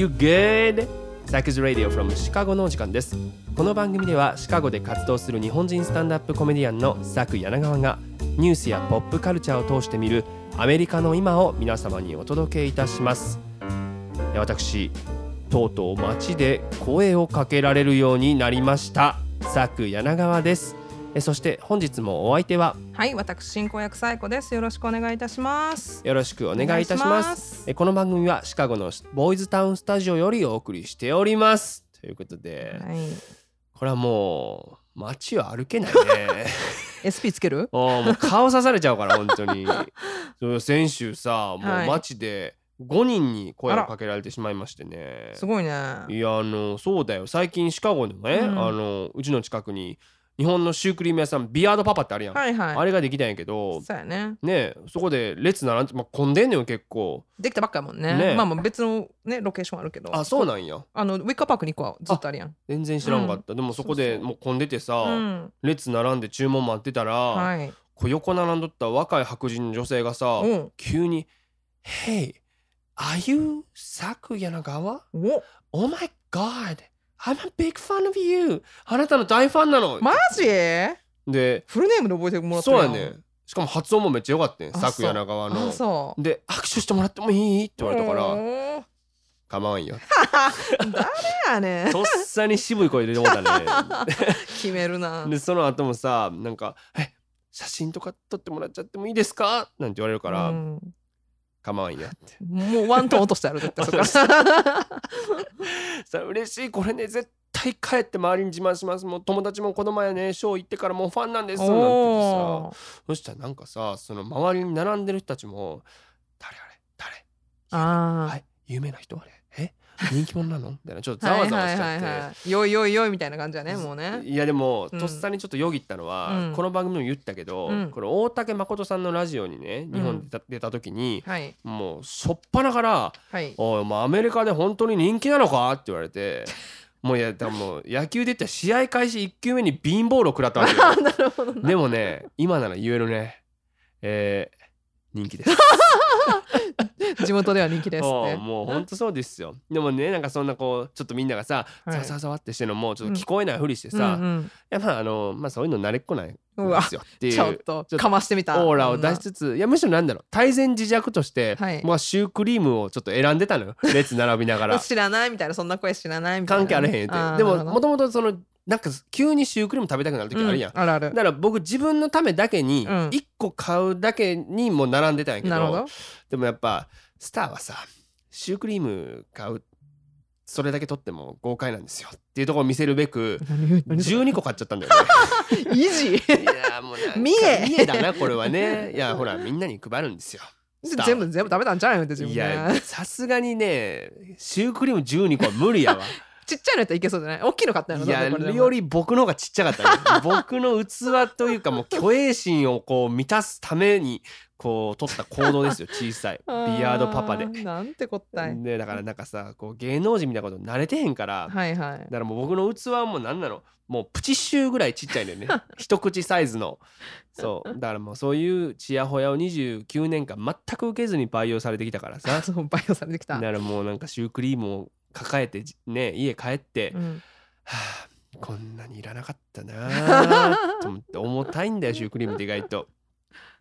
How's it going? You good? サクズ・ラディオ from シカゴのお時間ですこの番組ではシカゴで活動する日本人スタンダップコメディアンのサク柳川がニュースやポップカルチャーを通して見るアメリカの今を皆様にお届けいたします私とうとう街で声をかけられるようになりましたサク柳川ですそして本日もお相手ははい私進行役サイコです。よろしくお願いいたします。よろしくお願いいたします。この番組はシカゴのボーイズタウンスタジオよりお送りしております。ということで、はい、これはもう街は歩けないね。SP つける？もう顔刺されちゃうから本当に。先週さもう街で、5人に声をかけられてしまいましてね。すごいね。いやあのそうだよ。最近シカゴのね、うん、あのうちの近くに日本のシュークリーム屋さんビアードパパってあるやん、はいはい、あれができたんやけどそうやね。ねそこで列並んで、まあ、混んでんのよ結構。できたばっかやもんね。ねまあまあ別のねロケーションあるけど。あそうなんや。あのウィッカーパークに行くはずっとあるやん。全然知らんかった、うん、でもそこでもう混んでてさ、うん、列並んで注文待ってたら、はい、こう横並んどった若い白人の女性がさ、うん、急に「Hey are you サク柳川 Oh my god I'm a big fan of you. あなたの大ファンなの。マジ？でフルネームで覚えてもらったそうやね。しかも発音もめっちゃ良かったね作柳川の。そう。で握手してもらってもいい？って言われたから構わんよ。誰やねん。とっさに渋い声で思ったね。決めるな。でその後もさなんか「え写真とか撮ってもらっちゃってもいいですか?」なんて言われるから、うん構わんよ。ってもうワントーン落としてあるって そかさ嬉しい。これね絶対帰って周りに自慢します。もう友達も子供やねショー行ってからもうファンなんです。なんてさ。そしたらなんかさその周りに並んでる人たちも誰あれ？誰？あはい。有名な人あれ？え人気者なの？みたいなちょっとざわざわしちゃって、はいはいはい、よいよいよいみたいな感じだねもうね。いやでも、とっさにちょっとよぎったのは、うん、この番組も言ったけど、うん、これ大竹誠さんのラジオにね日本で出た時に、はい、もうしょっぱなから「はい、おいもうアメリカで本当に人気なのか?」って言われて。もういやでも野球で言ったら試合開始1球目にビーンボールを食らったわけよ。でもね今なら言えるね。えー、人気です。地元では人気です もう本当そうですよ。でもねなんかそんなこうちょっとみんながさざわざわってしてるのもちょっと聞こえないふりしてさ、うんうん、いやまああのまあそういうの慣れっこないですよっていう。ちょっとかましてみた。オーラを出しつついやむしろなんだろう。泰然自若として、はい、まあシュークリームをちょっと選んでたのよ。列並びながら。知らないみたいなそんな声知らないみたいな。関係あれへんって。でももともとそのなんか急にシュークリーム食べたくなる時あるやん、うん、あるある。だから僕自分のためだけに1個買うだけにも並んでたんやけど,、ど。でもやっぱスターはさシュークリーム買うそれだけ取っても豪快なんですよっていうところを見せるべく12個買っちゃったんだよね。イージーいやもう見え。見えだなこれはね。いやほらみんなに配るんですよ。全部全部食べたんちゃうよって自分いやさすがにねシュークリーム12個は無理やわ。ちっちゃいのやったらいけそうじゃない？大きいの買ったのいやより僕の方がちっちゃかった、僕の器というかもう虚栄心をこう満たすためにこう取った行動ですよ小さい。ビアードパパで。なんてこったい。でだからなんかさこう芸能人みたいなこと慣れてへんから、はいはい、だからもう僕の器はもう何なの？もうプチシューぐらいちっちゃいんだよね。一口サイズの。そう。だからもうそういうちやほやを29年間全く受けずに培養されてきたからさ。そう培養されてきた。だからもうなんかシュークリームを抱えてね家帰って、うん、はあこんなにいらなかったな と思って重たいんだよシュークリームって意外と。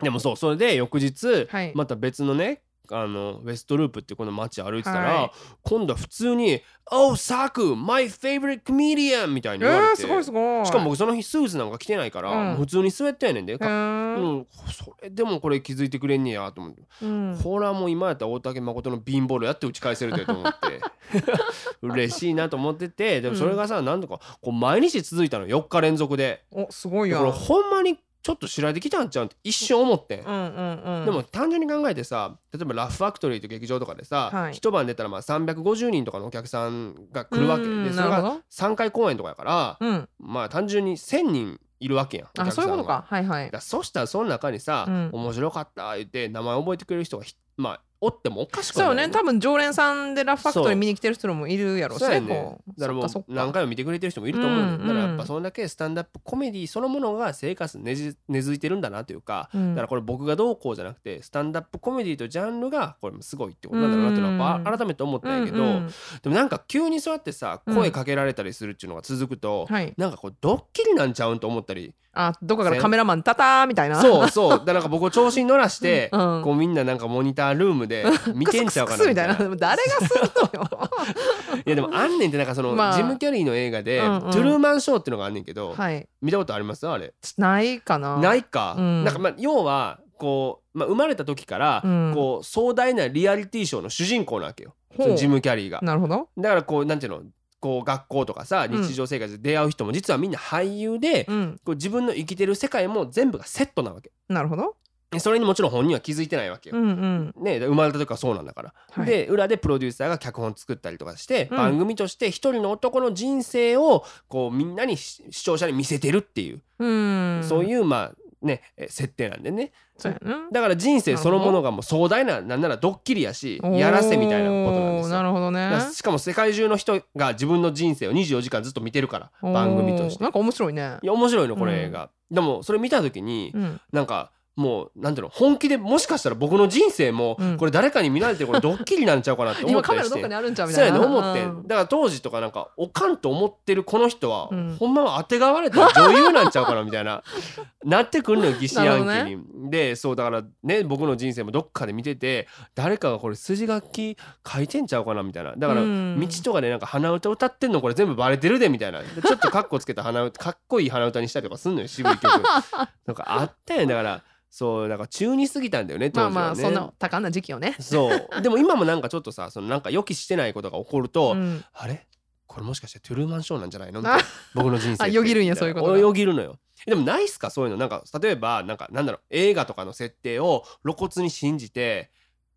でもそうそれで翌日、はい、また別のねあのウェストループってこの街歩いてたら、はい、今度は普通に「Oh サク my favorite comedian」みたいに言われて、えー、すごいすごい。しかも僕その日スーツなんか着てないから、うん、普通にスウェットやねんで、うん、それでもこれ気づいてくれんねやと思って、うん、これはもう今やったら大竹誠のビンボールやって打ち返せるでと思って。嬉しいなと思っててでもそれがさ、うん、なんとかこう毎日続いたの。4日連続で。おすごいよこれほんまにちょっと知られてきたんちゃうって一瞬思って、うんうんうん、でも単純に考えてさ例えばラフファクトリーと劇場とかでさ、はい、一晩出たらまあ350人とかのお客さんが来るわけ。でそれが3回公演とかやから、うん、まあ単純に1,000人いるわけやんあそういうことか。はいはい。そしたらその中にさ、うん、面白かった言って名前覚えてくれる人がまあおってもおかしくそうはない。よね。多分常連さんでラフファクトリー見に来てる人もいるやろうしね。だからもう何回も見てくれてる人もいると思うね、うんうん。だからやっぱそんだけスタンダップコメディそのものが生活に根付いてるんだなというか、うん。だからこれ僕がどうこうじゃなくてスタンダップコメディとジャンルがこれもすごいってことなんだろうなっていうのはやっぱ改めて思ったんやけど、うん。うんでもなんか急にそうやってさうん。声かけられたりするっていうのが続くと、はい。なんかこうドッキリなんちゃうんと思ったりあどこかからカメラマンタターみたいな。そうそう。だから僕を調子に乗らして、うん。こうみんななんかモニタールームで見てんちゃうかなな。みたいな。誰がするのよ。いやでもあんねんってなんかその、まあ。ジム・キャリーの映画で、うんうん。トゥルーマンショーっていうのがあんねんけど、はい。見たことあります？あれ。ないかな。ないか、うん。なんかまあ要はこう、まあ、生まれた時から、うん。こう壮大なリアリティショーの主人公なわけよ。ジム・キャリーが。なるほど。だからこうなんていうの？こう学校とかさうん。日常生活で出会う人も実はみんな俳優で、うん。こう自分の生きてる世界も全部がセットなわけ。なるほど。でそれにもちろん本人は気づいてないわけよ、うんうん。ね、生まれた時からそうなんだから、はい。で裏でプロデューサーが脚本作ったりとかして、うん。番組として一人の男の人生をこうみんなにし視聴者に見せてるっていう、うん。そういうまあねえ設定なんでね。そうやな。だから人生そのものがもう壮大ななんならドッキリやしやらせみたいなことなんですなるほどね。しかも世界中の人が自分の人生を24時間ずっと見てるから番組として。なんか面白いね。いや面白いのこの映画、でもそれ見た時にうん。なんかもうなんていうの本気でもしかしたら僕の人生もうん。これ誰かに見られてるこれドッキリなんちゃうかなって思今ったりして。カメラどっかにあるんちゃうみそうたいな。やね思ってうん。だから当時とかなんかおかんと思ってるこの人は、うん。ほんまは当てがわれた女優なんちゃうかなみたいな なってくんのよ疑心暗な鬼に。でそうだからね僕の人生もどっかで見てて誰かがこれ筋書き書いてんちゃうかなみたいな。だから、うん。道とかでなんか鼻歌歌ってんのこれ全部バレてるでみたいな。でちょっとカッコつけた鼻歌かっこいい鼻歌にしたりとかすんのよ渋い曲。なんかあったよだからそうなんか中に過ぎたんだよね当まあ時はね。まあそんな多感な時期をね。そう。でも今もなんかちょっとさそのなんか予期してないことが起こると、うん。あれ？これもしかしてトゥルーマンショーなんじゃないの？みたいな僕の人生って。あよぎるんやそういうことが。よぎるのよ。でもないっすか？そういうの。なんか例えばなんかなんだろう映画とかの設定を露骨に信じて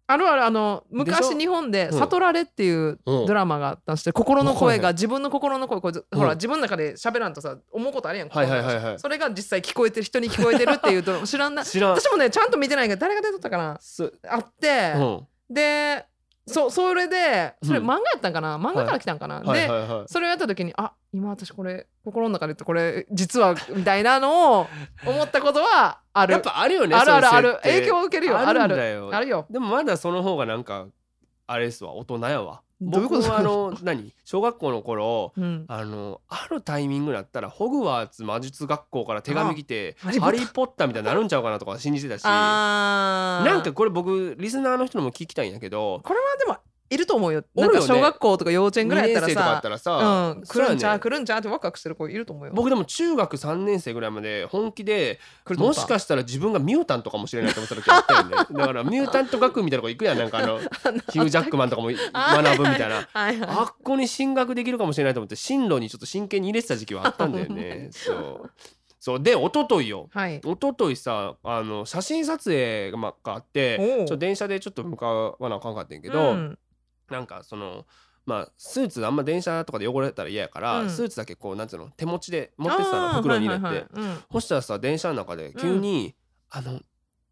あるあるあの昔日本で「うん。悟られ」っていううんドラマがあったんして心の声が自分の心の声こうん。ほら自分の中で喋らんとさ思うことあるやんはいはいはいはい。それが実際聞こえてる人に聞こえてるっていうドラマ知らんな。知らん。私もねちゃんと見てないけど誰が出とったかなすあってうん。でそそれでそれうん。漫画やったんかな？漫画から来たんかな？はい。でそれをやった時にあ今私これ心の中で言ってこれ実はみたいなのを思ったことはある。やっぱあるよねあるあるある。影響を受けるよ。あるある。あるよ。でもまだその方がなんかあれですわ。大人やわ僕はあの何？小学校の頃うん。あのあるタイミングだったらホグワーツ魔術学校から手紙来て「あハリーポッター」みたいになるんちゃうかなとか信じてたし。なんかこれ僕リスナーの人にも聞きたいんやけど。これはでもいると思うよ。なんか小学校とか幼稚園ぐらいやった2年生とかやらさったらさ、うん、来るんちゃうね来るんちゃうってワクワクしてる子いると思うよ。僕でも中学3年生ぐらいまで本気でもしかしたら自分がミュータントかもしれないと思った時あったよね。だからミュータント学院みたいなとこ行くやん。なんかあの ヒュージャックマンとかも学ぶみたいな。あっこに進学できるかもしれないと思って進路にちょっと真剣に入れてた時期はあったんだよね。そう。そう。で一昨日よ。はい。一昨日さあの写真撮影があってちょ電車でちょっと向かわなあかんかったんやけど、うんなんかそのまあスーツあんま電車とかで汚れたら嫌やから、うん。スーツだけこうなんつうの手持ちで持ってたの袋に入れて、はいはいはい。うん。そしたらさ電車の中で急に「あの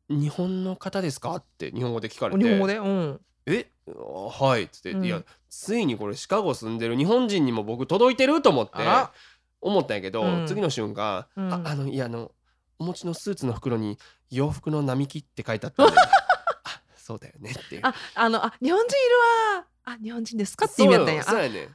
日本の方ですか?」って日本語で聞かれて。日本語で？うん。え？あはい」っつって、うん。いやついにこれシカゴ住んでる日本人にも僕届いてると思って思ったんやけど、うん。次の瞬間「うん。ああのいやあのお持ちのスーツの袋に洋服の並木って書いてあったんで あそうだよね」っていう。ああのあ日本人いるわあ日本人ですか？って意味やったんや。そうやね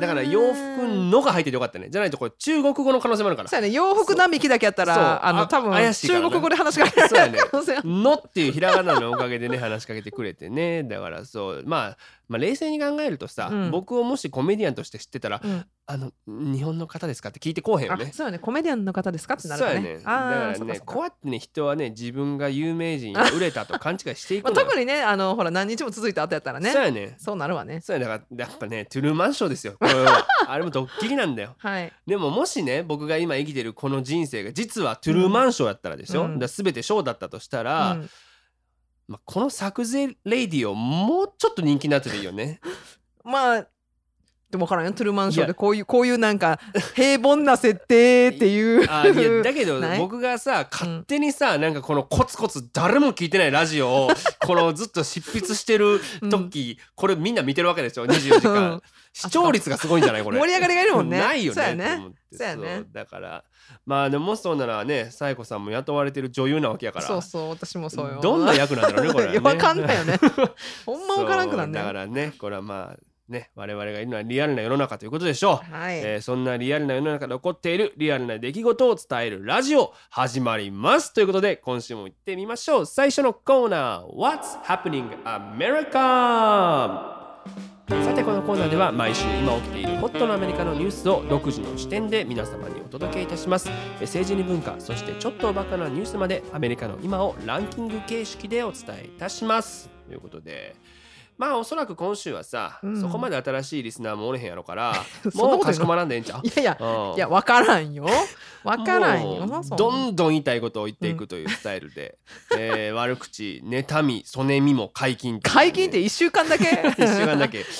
だから洋服のが入っててよかったねじゃないとこれ中国語の可能性もあるから。そうやね。洋服並木だけやったらあのあ多分怪しい中国語で話しかけられる可能性ある。のっていうひらがなのおかげでね話しかけてくれてね。だからそう。まあまあ冷静に考えるとさ、うん。僕をもしコメディアンとして知ってたらうん「あの日本の方ですか?」って聞いてこうへんよね。あそうやねコメディアンの方ですかってなるね。あねだからねこうやってね人はね自分が有名人や売れたと勘違いしていく まあ、特にねあのほら何日も続いた後やったらね。そうやねそうなるわね。そうやだからやっぱねトゥルーマンショーですよ。これは。あれもドッキリなんだよ。はい。でももしね僕が今生きてるこの人生が実はトゥルーマンショーやったらでしょ、うん。だ全てショーだったとしたら、うんまあ、この作勢レイディオもうちょっと人気になってていいよね。まあでも分からんよ。トゥルーマンショーでこういうこういうなんか平凡な設定っていう。あいや だけどない？僕がさ勝手にさ、なんかこのコツコツ誰も聞いてないラジオを このずっと執筆してる時、これみんな見てるわけでしょ24時間。視聴率がすごいんじゃないこれ。盛り上がりがいるもんね。ないよね。そうやね。と思って。そうやね。だから。まあでももしそうならねサイコさんも雇われてる女優なわけやから。そうそう私もそうよ。どんな役なんだろうねこれはね。分かんないよね。ほんま分からんくなん。そうだからねこれはまあね我々がいるのはリアルな世の中ということでしょう。はい、えーそんなリアルな世の中で起こっているリアルな出来事を伝えるラジオ始まりますということで今週も行ってみましょう。最初のコーナー What's Happening America? さてこのコーナーでは毎週今起きているホットなアメリカのニュースを独自の視点で皆様にお届けいたします。えー政治に文化そしてちょっとおバカなニュースまでアメリカの今をランキング形式でお伝えいたします。ということでまあおそらく今週はさ、うん。そこまで新しいリスナーもおれへんやろから そんなこと言うの？もうかしこまらんでええんちゃう？いやいやうん。いや分からんよ。分からんよ。もうそんどんどん言いたいことを言っていくというスタイルで、えー悪口妬みそねみも解禁という解禁って1週間だけ？一週間だけ。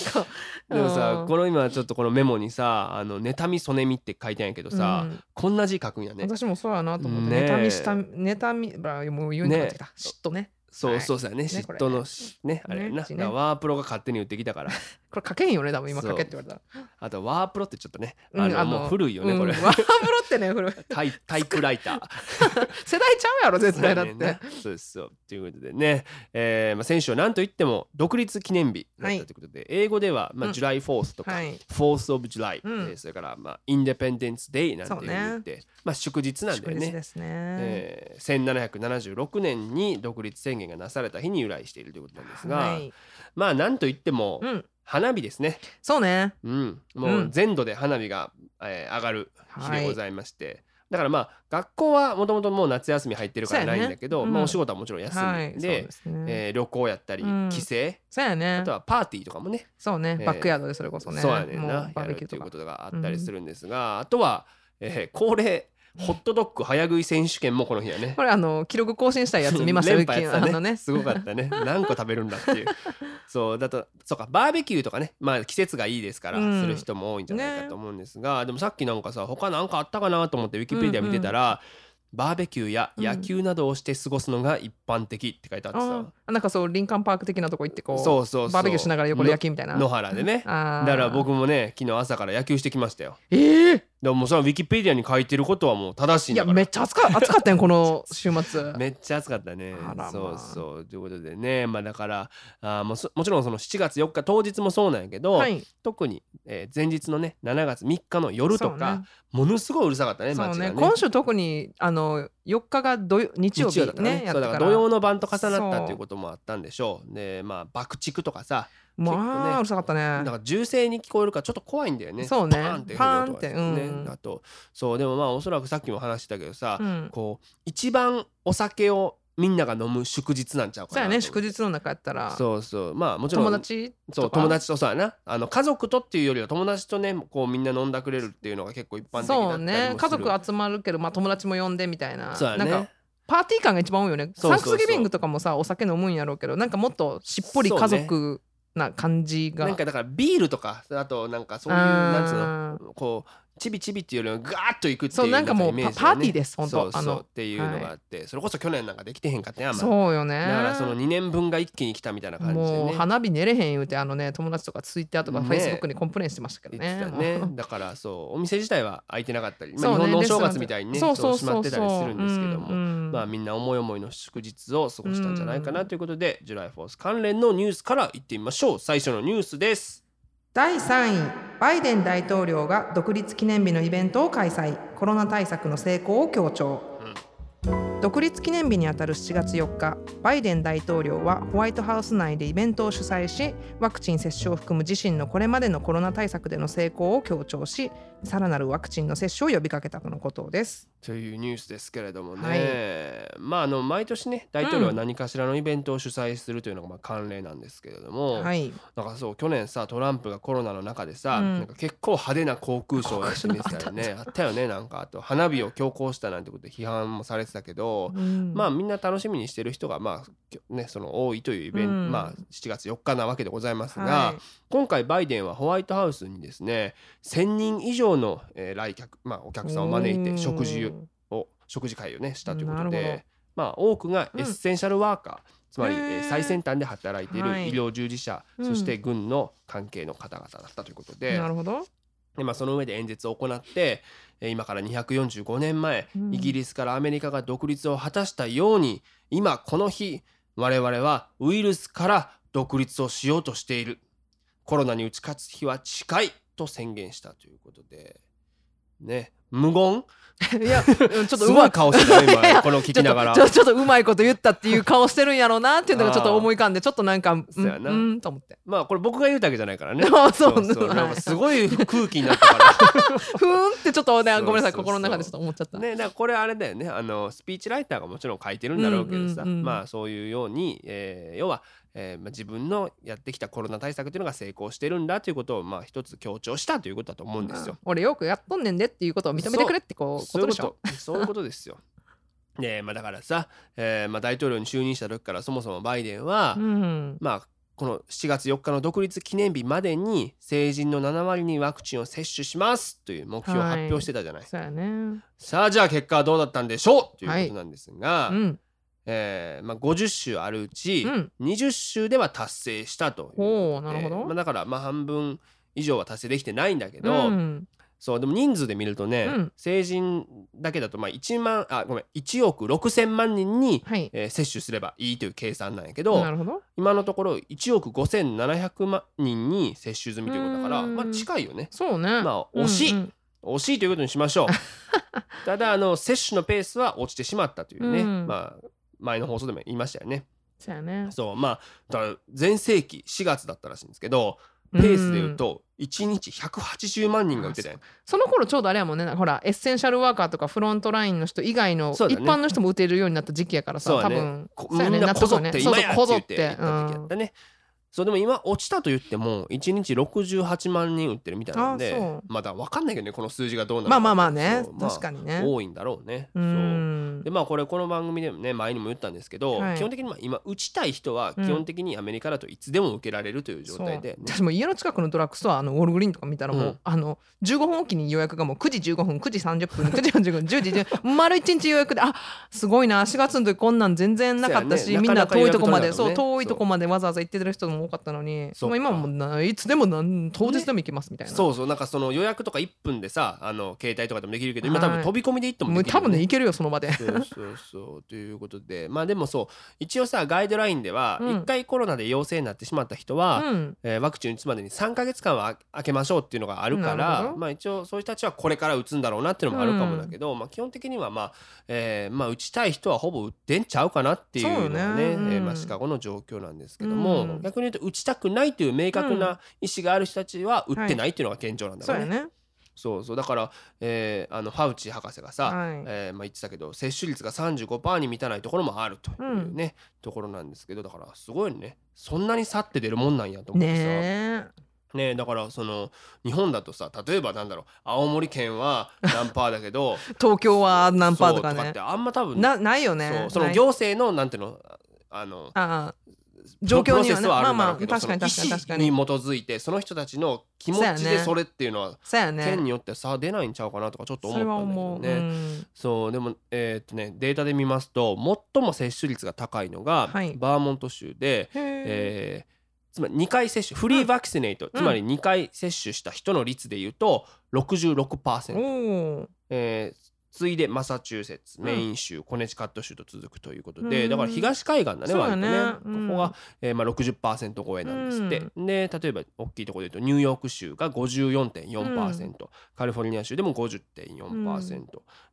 でもさうん。この今ちょっとこのメモにさ「あの妬みそねみ」って書いてあるんやけどさ、うん。こんな字書くんやね。私もそうやなと思って、ねえ。妬みした妬みばもう言うんになってきた、嫉妬ねそうはい。そうそうやね。嫉妬のしねあれやな、ワープロが勝手に言ってきたから これ書けへんよね多分今書けって言われた。らあとワープロってちょっとねうんあの、もう古いよねこれ、うんワープロってね古い。タイタイプライター。世代ちゃうやろ絶対だって、そうやね。んなそうですそうということでね、えーまあ、先週は何といっても独立記念日だったとい。うことで、英語では、まあ、うん。July 4th とか、はい。4th of July、うん。えーそれから、まあ、Independence Day なんていうふうに言って、まあ、祝日なんだよね。ね、えー1776年に独立宣言がなされた日に由来しているということなんですが、はい。まあなんといってもうん花火ですね、そうね。うん、もううん。全土で花火が、えー上がる日でございまして、だからまあ学校はもともともう夏休み入ってるからないんだけど、うん。まあ、お仕事はもちろん休みで,、ね、えー旅行やったり、うん。帰省。そうやね。あとはパーティーとかもね。そうね、えーバックヤードでそれこそね。そうやねんな。やるっていうことがあったりするんですが、あとは、えー恒例ホットドッグ早食い選手権もこの日やね。これあの記録更新したいやつ見ましたよ連覇やってたあのね。すごかったね。何個食べるんだっていう。そうだとそうかバーベキューとかね。まあ季節がいいですから、うん。する人も多いんじゃないかねと思うんですが、でもさっきなんかさ他なんかあったかなと思ってウィキペディア見てたら、バーベキューや野球などをして過ごすのが一般的って書いてあってさ、あなんかそうリンカンパーク的なとこ行ってこうそうそうそう。バーベキューしながら横で野球みたいな。野原でね。だから僕もね昨日朝から野球してきましたよ。ええでももうそのウィキペディアに書いてることはもう正しいんだから。いやめっちゃ暑か 暑かったよこの週末。めっちゃ暑かったね。まあ。そうそう。ということでねまあだからあーももちろんその7月4日当日もそうなんやけど、はい。特に、えー前日のね7月3日の夜とか、ね。ものすごいうるさかったね街がね。今週特にあの4日が土曜日曜日日曜だったねねだから。ら土曜の晩と重なったっていうこともあったんでしょう。でまあ爆竹とかさまあうるさかったね。なんか銃声に聞こえるからちょっと怖いんだよね。そうね。パーンってパーンってうん。あとそうでもまあおそらくさっきも話してたけどさ、うん。こう一番お酒をみんなが飲む祝日なんちゃうかなそうやね祝日の中やったら。そうそう。まあもちろん友達？そう友達とそうやな。あの家族とっていうよりは友達とねこうみんな飲んだくれるっていうのが結構一般的だったりもする。そうね。家族集まるけど、まあ、友達も呼んでみたいな。そうやね。なんかパーティー感が一番多いよね。サンクスギビングとかもさお酒飲むんやろうけどなんかもっとしっぽり家族な感じが、なんかだからビールとかあとなんかそういうなんつうのこうチビチビっていうよりはガーッといくっていうそうなんかもうパパーティーです本当。そうそうあのっていうのがあって、それこそ去年なんかできてへんかったやん、まあそうよね。だからその2年分が一気に来たみたいな感じでもうね花火寝れへん言うてあのね友達とかツイッターとかね。フェイスブックに complain してましたけどね。ね。だからそうお店自体は開いてなかったり、まあ、日本のお正月みたいにねそうそう閉まってたりするんですけども、まあみんな思い思いの祝日を過ごしたんじゃないかなということで、 July Fourth 関連のニュースからいってみましょう。最初のニュースです第3位バイデン大統領が独立記念日のイベントを開催。コロナ対策の成功を強調、独立記念日にあたる7月4日バイデン大統領はホワイトハウス内でイベントを主催しワクチン接種を含む自身のこれまでのコロナ対策での成功を強調しさらなるワクチンの接種を呼びかけたとのことです。というニュースですけれどもね、はい。まああの毎年ね大統領は何かしらのイベントを主催するというのがまあ慣例なんですけれども、はい、なんかそう去年さトランプがコロナの中でさ、うん。なんか結構派手な航空ショーをやってみてたよね。あったよねなんかあと。花火を強行したなんてことで批判もされてたけど、うん。まあみんな楽しみにしてる人がまあね、その多いというイベント、うん。まあ、7月4日なわけでございますが、はい。今回バイデンはホワイトハウスにですね1,000人以上の、えー来客、まあ、お客さんを招いて食事を食事会をねしたということで、まあ、多くがエッセンシャルワーカー、つまり、えー最先端で働いているはい。医療従事者、うん。そして軍の関係の方々だったということで,、なるほど。でまあ、その上で演説を行ってえー今から245年前、うん。イギリスからアメリカが独立を果たしたように今この日我々はウイルスから独立をしようとしている。コロナに打ち勝つ日は近いと宣言したということで。ね。無言？いやちょっとすごいうまい顔してた今。この聞きながら。ちょっとちょっとうまいこと言ったっていう顔してるんやろうなっていうのがちょっと思い浮かんでちょっとなんかうんそうやな。うんと思って。まあこれ僕が言うだけじゃないからね。あ そうはいなんかすごい空気になったから。ふーんってちょっとねそうごめんなさいそうそう心の中でちょっと思っちゃった。ねだからこれあれだよね。あのスピーチライターがもちろん書いてるんだろうけどさ、まあそういうように、えー要は、えーまあ、自分のやってきたコロナ対策というのが成功してるんだということをまあ一つ強調したということだと思うんですよ。俺よくやっとんねんでっていうことを認めてくれってこうそういうこことでしょ？とそういうことですよ。ね まあ、だからさ、えーまあ、大統領に就任した時からそもそもバイデンは、うん。まあこの7月4日の独立記念日までに成人の7割にワクチンを接種しますという目標を発表してたじゃない。そうやね。さあじゃあ結果はどうだったんでしょう？ということなんですが、うんえーまあ、50州あるうちうん。20州では達成したという。ことでほうなるほど。まあ、だからまあ半分以上は達成できてないんだけど、うん。そうでも人数で見るとね、うん。成人だけだとまあ1万あごめん1億6,000万人に、はい。えー接種すればいいという計算なんやけどなるほど。今のところ1億5,700万人に接種済みということだからうん。まあ近いよね。そうね。まあ惜しいうん。うん惜しいということにしましょう。ただあの接種のペースは落ちてしまったというね、うん。まあ前の放送でも言いましたよね。そうやね。そうまあだから前世紀4月だったらしいんですけどペースで言うと1日180万人が打ってたよ、その頃ちょうどあれやもんね。ほらエッセンシャルワーカーとかフロントラインの人以外の一般の人も打てるようになった時期やからさ、ね。多分。こそうやね。みんなこぞって今やってそうそう言って。言った時やったね、そうでも今落ちたと言っても1日68万人打ってるみたいなんでまだ分かんないけどねこの数字がどうなるまあまあまあねまあ確かにね。多いんだろうね。でまあこれこの番組でもね前にも言ったんですけど、はい。基本的にまあ今打ちたい人は基本的にアメリカだといつでも受けられるという状態で、ね。私も家の近くのドラッグストアあのウォールグリーンとか見たらもう、うん。あの15分おきに予約がもう9時15分9時30分9時40分10時10分丸1日予約であすごいな4月の時こんなん全然なかったし、ね。みんな遠いとこまでそう遠いとこまでわざわざ行ってる人も多かったのにそうもう今はもうないつでもなん当日でも行けますみたいな、そうそうなんかその予約とか1分でさあの携帯とかでもできるけど今多分はい飛び込みで行ってももうできるよ、多分ね行けるよその場で。そうそうそう。ということでまあでもそう一応さガイドラインではうん。1回コロナで陽性になってしまった人は、うん。えーワクチン打つまでに3か月間は空けましょうっていうのがあるかなるほどらまあ一応そういう人たちはこれから打つんだろうなっていうのもあるかもだけど、まあ基本的にはまあ、えーまあ打ちたい人はほぼ打ってんちゃうかなっていうのがうよね。うん。えーまあ、シカゴの状況なんですけども、うん。逆に言うと打ちたくないという明確な意思がある人たちは打ってないっていうのが現状なんだろうね。そうやね。そうそう。だから、えーあのファウチ博士がさ、はい。えーまあ、言ってたけど接種率が35%に満たないところもあるというね、ところなんですけどだからすごいね。そんなに差って出るもんなんやと思ってさ。ねえ。ねだからその日本だとさ例えばなんだろう青森県は何パーだけど 東京は何パーとかね。そうってあんま多分なないよね。その行政のなんていうのあのああ状況にはねプロセスはあるんだろうけど、まあまあ確かに確かに確かに意思に基づいてその人たちの気持ちでそれっていうのはそうやね。県によって差出ないんちゃうかなとかちょっと思ったんだけどね。う。ん。そうでもえーっとねデータで見ますと最も接種率が高いのが、はい。バーモント州で、へええーつまり2回接種フリーバクシネイト、つまり2回接種した人の率でいうと66%、おおえー次いでマサチューセッツうん。メイン州、コネチカット州と続くということで、うん。だから東海岸だね割とね、うん。ここが、えーまあ、60%超えなんですって、で例えば大きいところで言うとニューヨーク州が54.4%、カリフォルニア州でも50.4%、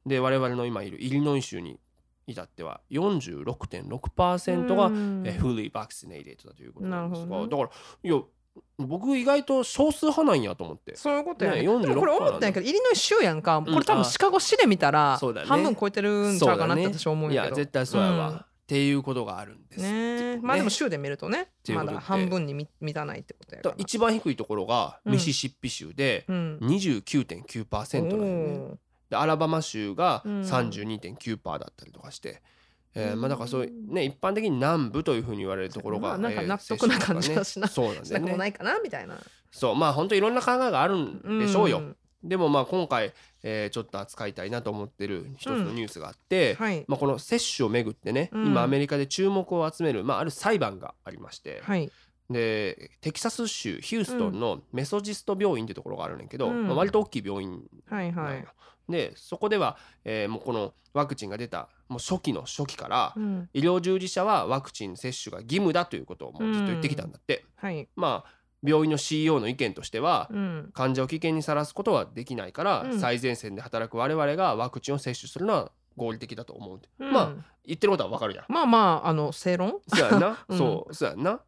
で我々の今いるイリノイ州に至っては46.6%が、うん。えー fully vaccinated だということなんですが、だからいや僕意外と少数派なんやと思って。そういうことやね。ねでもこれ46%思ったんやけどイリノイ州やんか。これ多あ分シカゴ市で見たらそうだね。半分超えてるんちゃうかなって私は思うんやけど。いや絶対そうやわ、うん。っていうことがあるんです。ね。え。まあでも州で見るとねていうことで。まだ半分に満満たないってことやかだから。ら一番低いところがうん。ミシシッピ州でうん。29.9%なんよね。おー。でアラバマ州がうん。32.9%だったりとかして、えーまあだからそういうね一般的に南部というふうに言われるところが、まあなんかえー納得な感じはしなねそうなんだよね。ないかなみたいな。そう。まあ本当いろんな考えがあるんでしょうよ、ん。でもまあ今回、えーちょっと扱いたいなと思ってる一つのニュースがあって、はい。まあ、この接種をめぐってね、うん。今アメリカで注目を集める、まあ、ある裁判がありまして、はい。でテキサス州ヒューストンのメソジスト病院ってところがあるねんけど、うん。まあ、割と大きい病院はいなんよ、はい。でそこでは、えーもうこのワクチンが出たもう初期の初期から、うん。医療従事者はワクチン接種が義務だということをもうずっと言ってきたんだって、はい。まあ病院の CEO の意見としては、うん。患者を危険にさらすことはできないから、うん。最前線で働く我々がワクチンを接種するのは合理的だと思うまあ言ってることはわかるやん。まあまああの正論？そうやんな、うん。そうそうやんな。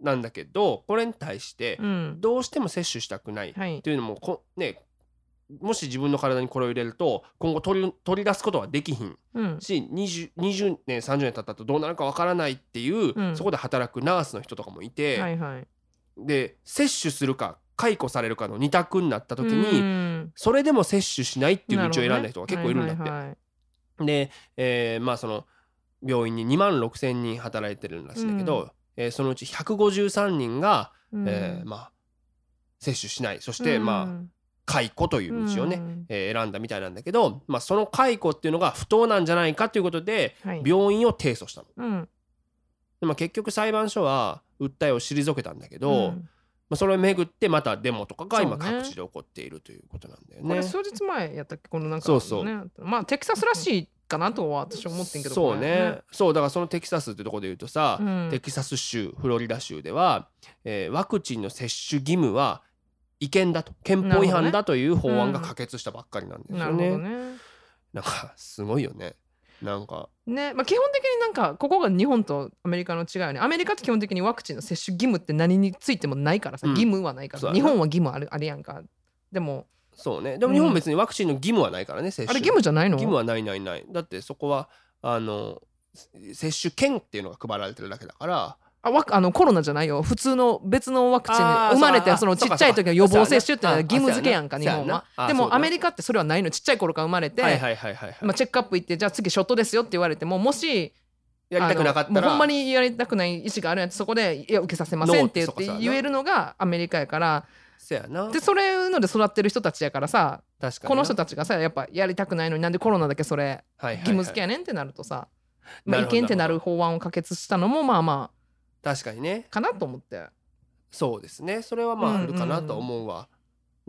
なんだけどこれに対してうん。どうしても接種したくないっはい。ていうのもこねもし自分の体にこれを入れると今後取り取り出すことはできひん。うん。し 20, 20年30年経ったとどうなるかわからないっていう、うん。そこで働くナースの人とかもいて、はいはい。で接種するか解雇されるかの二択になった時うに、ん。それでも接種しないっていう道を選んだ人が結構いるんだって。はいはいはい。で、えーまあその病院に2万6,000人働いてるらしいんだけど、えーそのうち153人が、うん。えーまあ接種しない。そして、うん。まあ解雇という道をね、うん。えー選んだみたいなんだけど、まあ、その解雇っていうのが不当なんじゃないかということではい。病院を提訴したの。うん。でまあ、結局裁判所は訴えを退けたんだけど、うん。まあ、それをめぐってまたデモとかが今各地で起こっているということなんだよこれね。数日前やったっけ？このなんかそうそう。ね。まあテキサスらしいかなとは私は思ってんけどそうね。そうだからそのテキサスってところで言うとさ、うん。テキサス州フロリダ州では、えーワクチンの接種義務は違憲だと憲法違反だという法案が可決したばっかりなんですなよね。なんかすごいよね。なんかねまあ、基本的になんかここが日本とアメリカの違いよね。アメリカって基本的にワクチンの接種義務って何についてもないからさ、うん。義務はないから日本は義務あるあるやんか。でもそうね。でも日本別にワクチンの義務はないからね接種。あれ義務じゃないの？義務はないないない。だってそこはあの接種券っていうのが配られてるだけだからあわあのコロナじゃないよ。普通の別のワクチン生まれてそのちっちゃい時の予防接種って義務付けやんかあ日本は。でもアメリカってそれはないの。ちっちゃい頃から生まれて、チェックアップ行ってじゃあ次ショットですよって言われてももしやりたくなかったら。もうほんまにやりたくない意思があるやつそこでいや受けさせませんって言って言えるのがアメリカやから。せやな。でそれので育ってる人たちやからさこの人たちがさやっぱやりたくないのになんでコロナだけそれ義務付けやねんってなるとさ、まあ、なるほど違憲ってなる法案を可決したのもまあま確かにね。あかなと思って。そうですね。それはまあうんあるかなと思うわ、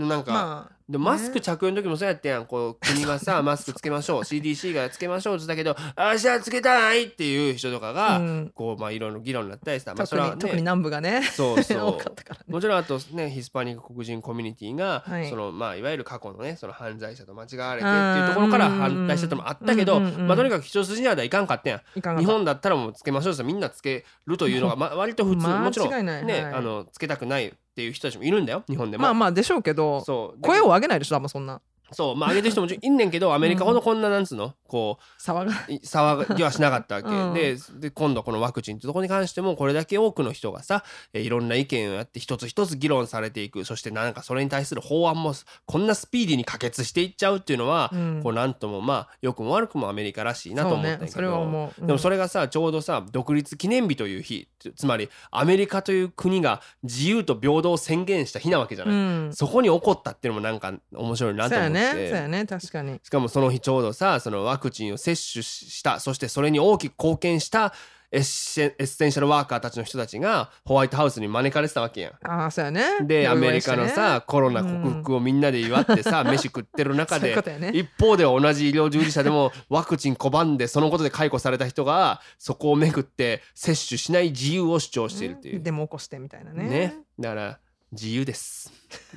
なんか、まあでもマスク着用の時もそうやってやん。こう国がさ マスクつけましょう。CDC がつけましょうって言ったけどあじゃあつけたいっていう人とかが、うん。こうまあいろいろ議論になったりさ、まあ、そ特に、れは特にね南部がねそうそ 多うかったからね。もちろんあとねヒスパニック黒人コミュニティが、はい。そのまあいわゆる過去のねその犯罪者と間違われてっていうところから反対したのもあったけど、まあとにかく一筋縄ではいかんかったやん。日本だったらもうつけましょうってみんなつけるというのが、まあ、割と普通、もちろんね、はい。あのつけたくないっていう人たちもいるんだよ日本でも。まあまあでしょうけどそう。声を上げないでしょ多分そんな。そう。まあ上げてる人もいんねんけどアメリカほどこんななんつうのこ騒が騒ぎはしなかったわけ、うん。でで今度このワクチンってところに関してもこれだけ多くの人がさえいろんな意見をやって一つ一つ議論されていく。そしてなんかそれに対する法案もこんなスピーディーに可決していっちゃうっていうのは、うん。こうなんともまあ良くも悪くもアメリカらしいなと思ったけど、ね。う、うん。でもそれがさちょうどさ独立記念日という日つつまりアメリカという国が自由と平等を宣言した日なわけじゃない、うん。そこに起こったっていうのもなんか面白いなと思って。そうやね。確かに。しかもその日ちょうどさそのワクチンを接種したそしてそれに大きく貢献したエッセンシャルワーカーたちの人たちがホワイトハウスに招かれてたわけやん。ああそうやね。でアメリカのお祝いしてねさコロナ克服をみんなで祝ってさ飯食ってる中で ね。一方では同じ医療従事者でもワクチン拒んでそのことで解雇された人がそこをめぐって接種しない自由を主張しているっていう。デモ起こしてみたいなね。ね。だから自由です。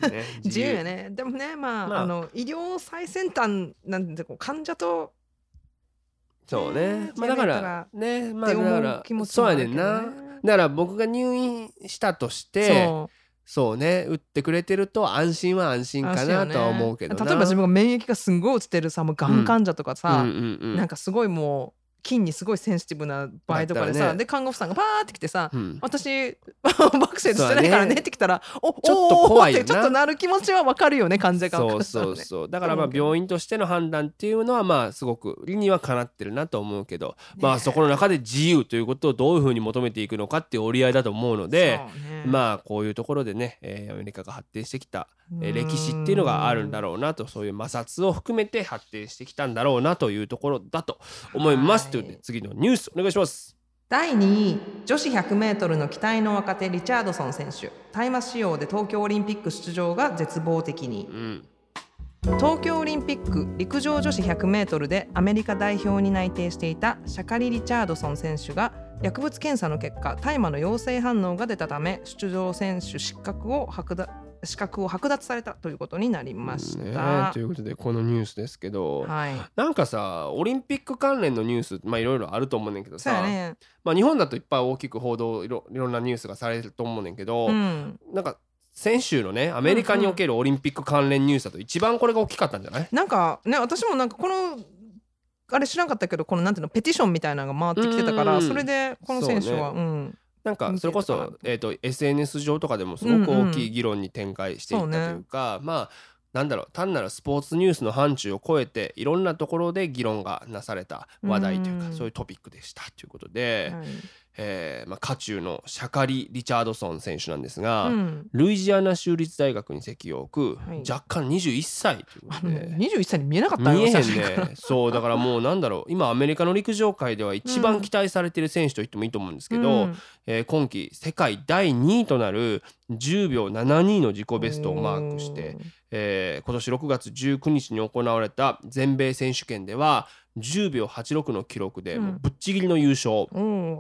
ね。自由やね。でもねまあ、まあ。あの医療最先端なんてこう患者とそうねね。まあだかららねまあだからそうやねんな。ねだから僕が入院したとしてそうね打ってくれてると安心は安心かなとは思うけどな。例えば自分が免疫がすんごい落ちてるさもうがん患者とかさ、うんうんうんなんかすごいもう菌にすごいセンシティブな場合とかでさ、ね。で看護婦さんがパーって来てさうん。私バクセスしてないからねねって来たらおちょっと怖いってちょっとなる気持ちはわかるよね患者側そうそうそう。だからまあ病院としての判断っていうのはまあすごく理にはかなってるなと思うけど、まあそこの中で自由ということをどういうふうに求めていくのかっていう折り合いだと思うのでまあこういうところでね、えーアメリカが発展してきた、えー歴史っていうのがあるんだろうなとそういう摩擦を含めて発展してきたんだろうなというところだと思います。はいということで次のニュースお願いします。第2位女子 100m の期待の若手リチャードソン選手大麻使用で東京オリンピック出場が絶望的にうん東京オリンピック陸上女子 100m でアメリカ代表に内定していたシャカリ・リチャードソン選手が薬物検査の結果大麻の陽性反応が出たため出場選手失格を剥奪資格を剥奪されたということになりましねた。ということでこのニュースですけど、はい、なんかさオリンピック関連のニュースまあいろいろあると思うねんけどさ、ね。まあ、日本だといっぱい大きく報道いろいろんなニュースがされてると思うねんけど、うん、なんか先週のねアメリカにおけるオリンピック関連ニュースだと一番これが大きかったんじゃない？なんかね私もなんかこのあれ知らんかったけどこのなんていうのペティションみたいなのが回ってきてたからうんそれでこの選手はそううんなんかそれこそ、えー、と SNS 上とかでもすごく大きい議論に展開していったというか、まあなんだろう単なるスポーツニュースの範疇を超えていろんなところで議論がなされた話題というか、うん。そういうトピックでしたということで、はいえーまあ、渦中のシャカリ・リチャードソン選手なんですが、うん。ルイジアナ州立大学に籍を置く、はい。若干21歳ということで。21歳に見えなかったよ見えへんねそうだからもう なんだろう。今アメリカの陸上界では一番期待されてる選手と言ってもいいと思うんですけど、うん。えー今季世界第2位となる10秒72の自己ベストをマークして、えー今年6月19日に行われた全米選手権では10秒86の記録でぶっちぎりの優勝。お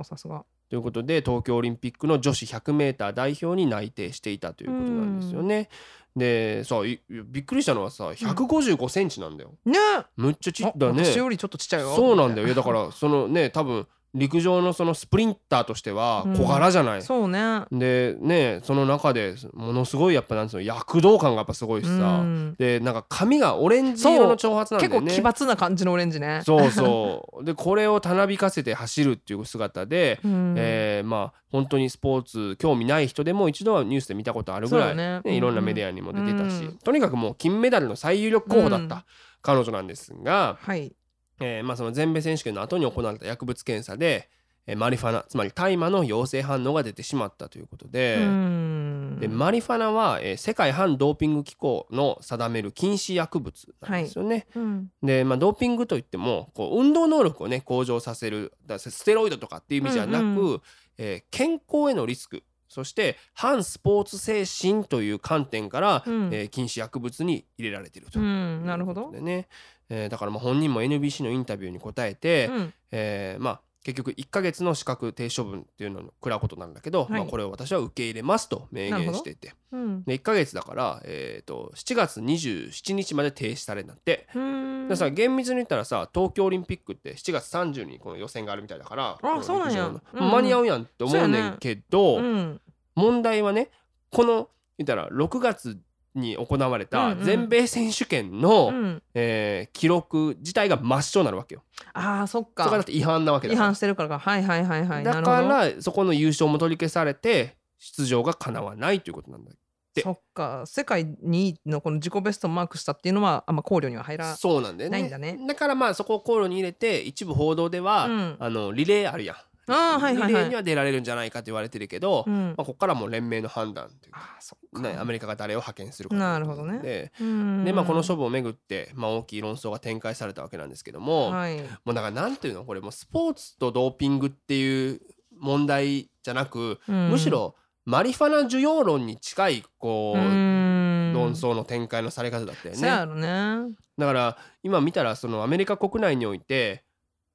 ーさすが。ということで東京オリンピックの女子 100m 代表に内定していたということなんですよね。でさいびっくりしたのはさ155センチなんだよ。ね。むっちゃちっあだね。私よりちょっとちっちゃいよ。そうなんだよ。いやだからそのね多分陸上のそのスプリンターとしてはうん。小柄じゃない？そうね。でねその中でものすごいやっぱなんつうの躍動感がやっぱすごいしさ、うん。でなんか髪がオレンジ色の長髪なんだ結構奇抜な感じのオレンジね。そうそう。でこれをたなびかせて走るっていう姿で、うん。えーまあ本当にスポーツ興味ない人でも一度はニュースで見たことあるぐらい、ね。ねいろんなメディアにも出てたし、うん。とにかくもう金メダルの最有力候補だった、うん。彼女なんですが、はいえーまあ、その全米選手権の後に行われた薬物検査で、えーマリファナつまり大麻の陽性反応が出てしまったということで,、うん。でマリファナは、えー世界反ドーピング機構の定める禁止薬物なんですよね。うん。で、まあ、ドーピングといってもこう運動能力をね向上させるだステロイドとかっていう意味じゃなく、うんうえー健康へのリスクそして反スポーツ精神という観点から、うん。えー禁止薬物に入れられていると。うん。なるほど。でね、えーだからまあ本人も NBC のインタビューに答えて、うん。えーまあ結局1ヶ月の資格停止処分っていうのを食らうことなんだけど、はい。まあ、これを私は受け入れますと明言していて。うん。で1ヶ月だから、えー、と7月27日まで停止されるんだって。うん。でさ厳密に言ったらさ東京オリンピックって7月30にこの予選があるみたいだからこのそうなんや。うんうん。間に合うやんって思うねんけど、うん。問題はねこの言ったら6月に行われたうんうん。全米選手権の、うん。えー記録自体が抹消になるわけよ。あーそっそこがだっ違反なわけだから。違反してるからか。はいはいはいはい。だからそこの優勝も取り消されて出場が叶わないということなんだどそっか。世界2位のこの自己ベストをマークしたっていうのはあんま考慮には入らそうなんだよね。ないんだねからまあそこを考慮に入れて一部報道では、うん。あのリレーあるやんあーはいはいはい。リレーには出られるんじゃないかと言われてるけど、うん。まあ、ここからもう連盟の判断というか、あーそっか。ね、アメリカが誰を派遣するかなるほどね。でうんで、まあ、この処分をめぐって、まあ、大きい論争が展開されたわけなんですけども、はい。もうだからなんていうのこれもうスポーツとドーピングっていう問題じゃなく、うん。むしろマリファナ需要論に近いこう、うん。論争の展開のされ方だったよね。ろね。だから今見たらそのアメリカ国内において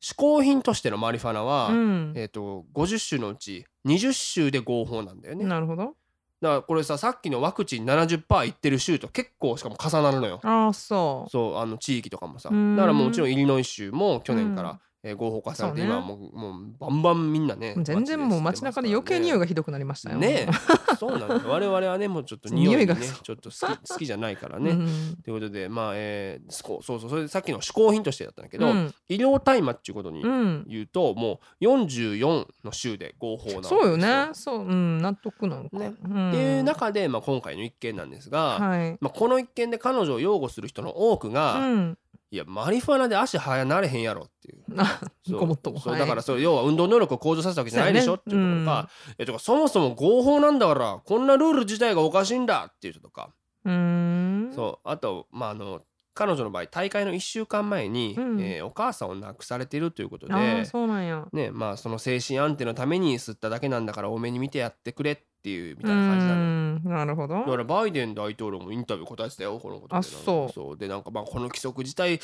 嗜好品としてのマリファナは、うんえー、と50種のうち20種で合法なんだよね。だかなるほどらこれささっきのワクチン70%いってる州と結構しかも重なるのよ。ああそうそうあの地域とかもさうんだからもちろんイリノイ州も去年から、えー合法化されて、ね。今はもうもうバンバンみんなね全然もう街中で余計匂いががひどくなりましたよ。ねえ。そうなんだよ。我々はねもうちょっと匂い匂いがちょっと好き 好きじゃないからね、うん。ということでまあえーそうそうそうそれでさっきの嗜好品としてだったんだけど、うん。医療大麻っていうことにうん。言うと、もう44の州で合法なそうよね。そう、うん、納得なんか。ね。うん。っていう中で、まあ、今回の一件なんですが、はい。まあ、この一件で彼女を擁護する人の多くが、うん。いやマリファナで足速なれへんやろっていう。あ、そうごもっとも。そうはいだからそれ要は運動能力を向上させたわけじゃないでしょっていうこととか、えとかそもそも合法なんだからこんなルール自体がおかしいんだっていう人とか、うーん。そうあとまああの彼女の場合大会の1週間前に、うんえーお母さんを亡くされているということで、そうなんや。ねまあ、その精神安定のために吸っただけなんだから多めに見てやってくれっていうみうたいな感じなのよ。ん、なるほど。だ。からバイデン大統領もインタビュー答えてたよこのことで。あそう。そう。でなんかまあこの規則自体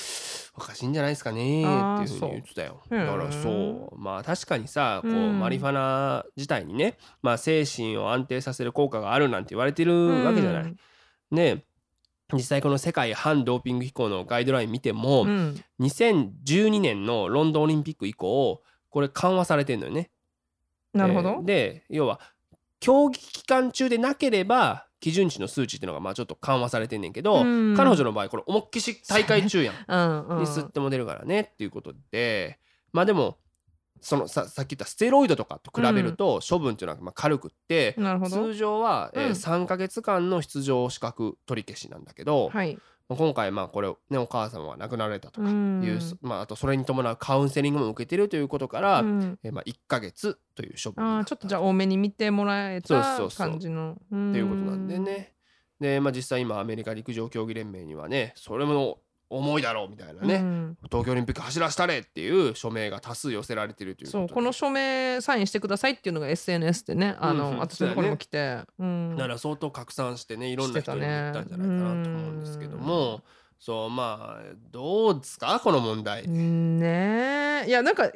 おかしいんじゃないですかねっていうふうに言ってたよ。だからそう。まあ確かにさこう、うん。マリファナ自体にねまあ精神を安定させる効果があるなんて言われてるわけじゃない、うんね。実際この世界反ドーピング機構のガイドライン見ても、うん。2012年のロンドンオリンピック以降これ緩和されてんのよね。なるほど。えー。で要は競技期間中でなければ基準値の数値っていうのがまあちょっと緩和されてんねんけど、うん彼女の場合これ思いっきし大会中やん、うんうん。に吸っても出るからねっていうことでまあでもそのささっき言ったステロイドとかと比べると処分っていうのはまあ軽くって、なるほど通。常は、えーうん3ヶ月間の出場資格取り消しなんだけど、はい。まあ今回まあこれねお母様が亡くなられたとかいう、うんまあ、あとそれに伴うカウンセリングも受けてるということから、うんえーまあ、1ヶ月という処分にあちょっとじゃあ多めに見てもらえた感じの。っっていうことなんで。ね。で、まあ、実際今アメリカ陸上競技連盟にはねそれも重いだろうみたいなね、うん。東京オリンピック走らせたれっていう署名が多数寄せられてるというそうこの署名サインしてくださいっていうのが SNS でねあの、うんうん私のところにも来て、うん。だから相当拡散してねいろんな人にも言ったんじゃないかなと思うんですけども、そうまあどうですかこの問題。ねえ。いやなんかん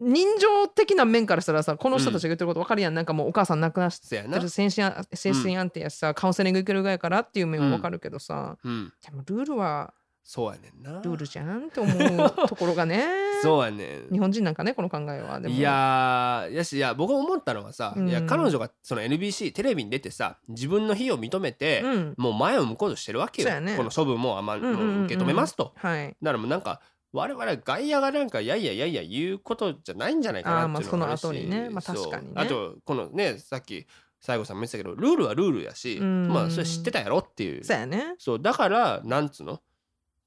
人情的な面からしたらさこの人たちが言ってること分かるやん、なんかもうお母さん亡くなしそやな。てる。精神安精神安定やしさ、カウンセリング受けるぐらいからっていう面は分かるけどさ、うん、でもルールはそうやねんな。ルールじゃんって思うところがね。そうやねん。日本人なんかねこの考えは。でも。いやーやしいや僕思ったのはさ、うん。いや彼女がその NBC テレビに出てさ自分の非を認めて、うん。もう前を向こうとしてるわけよ、ね。この処分もあんま、うんうんうんう受け止めますと。はい。だからもうなんか我々外野がなんかやいやいやいや言うことじゃないんじゃないかなっていうのがあるし。あーまあその後にね。まあ確かにね。あとこのねさっき西郷さんも言ってたけどルールはルールやし、うん。まあそれ知ってたやろっていう。そうやね。そうだからなんつうの？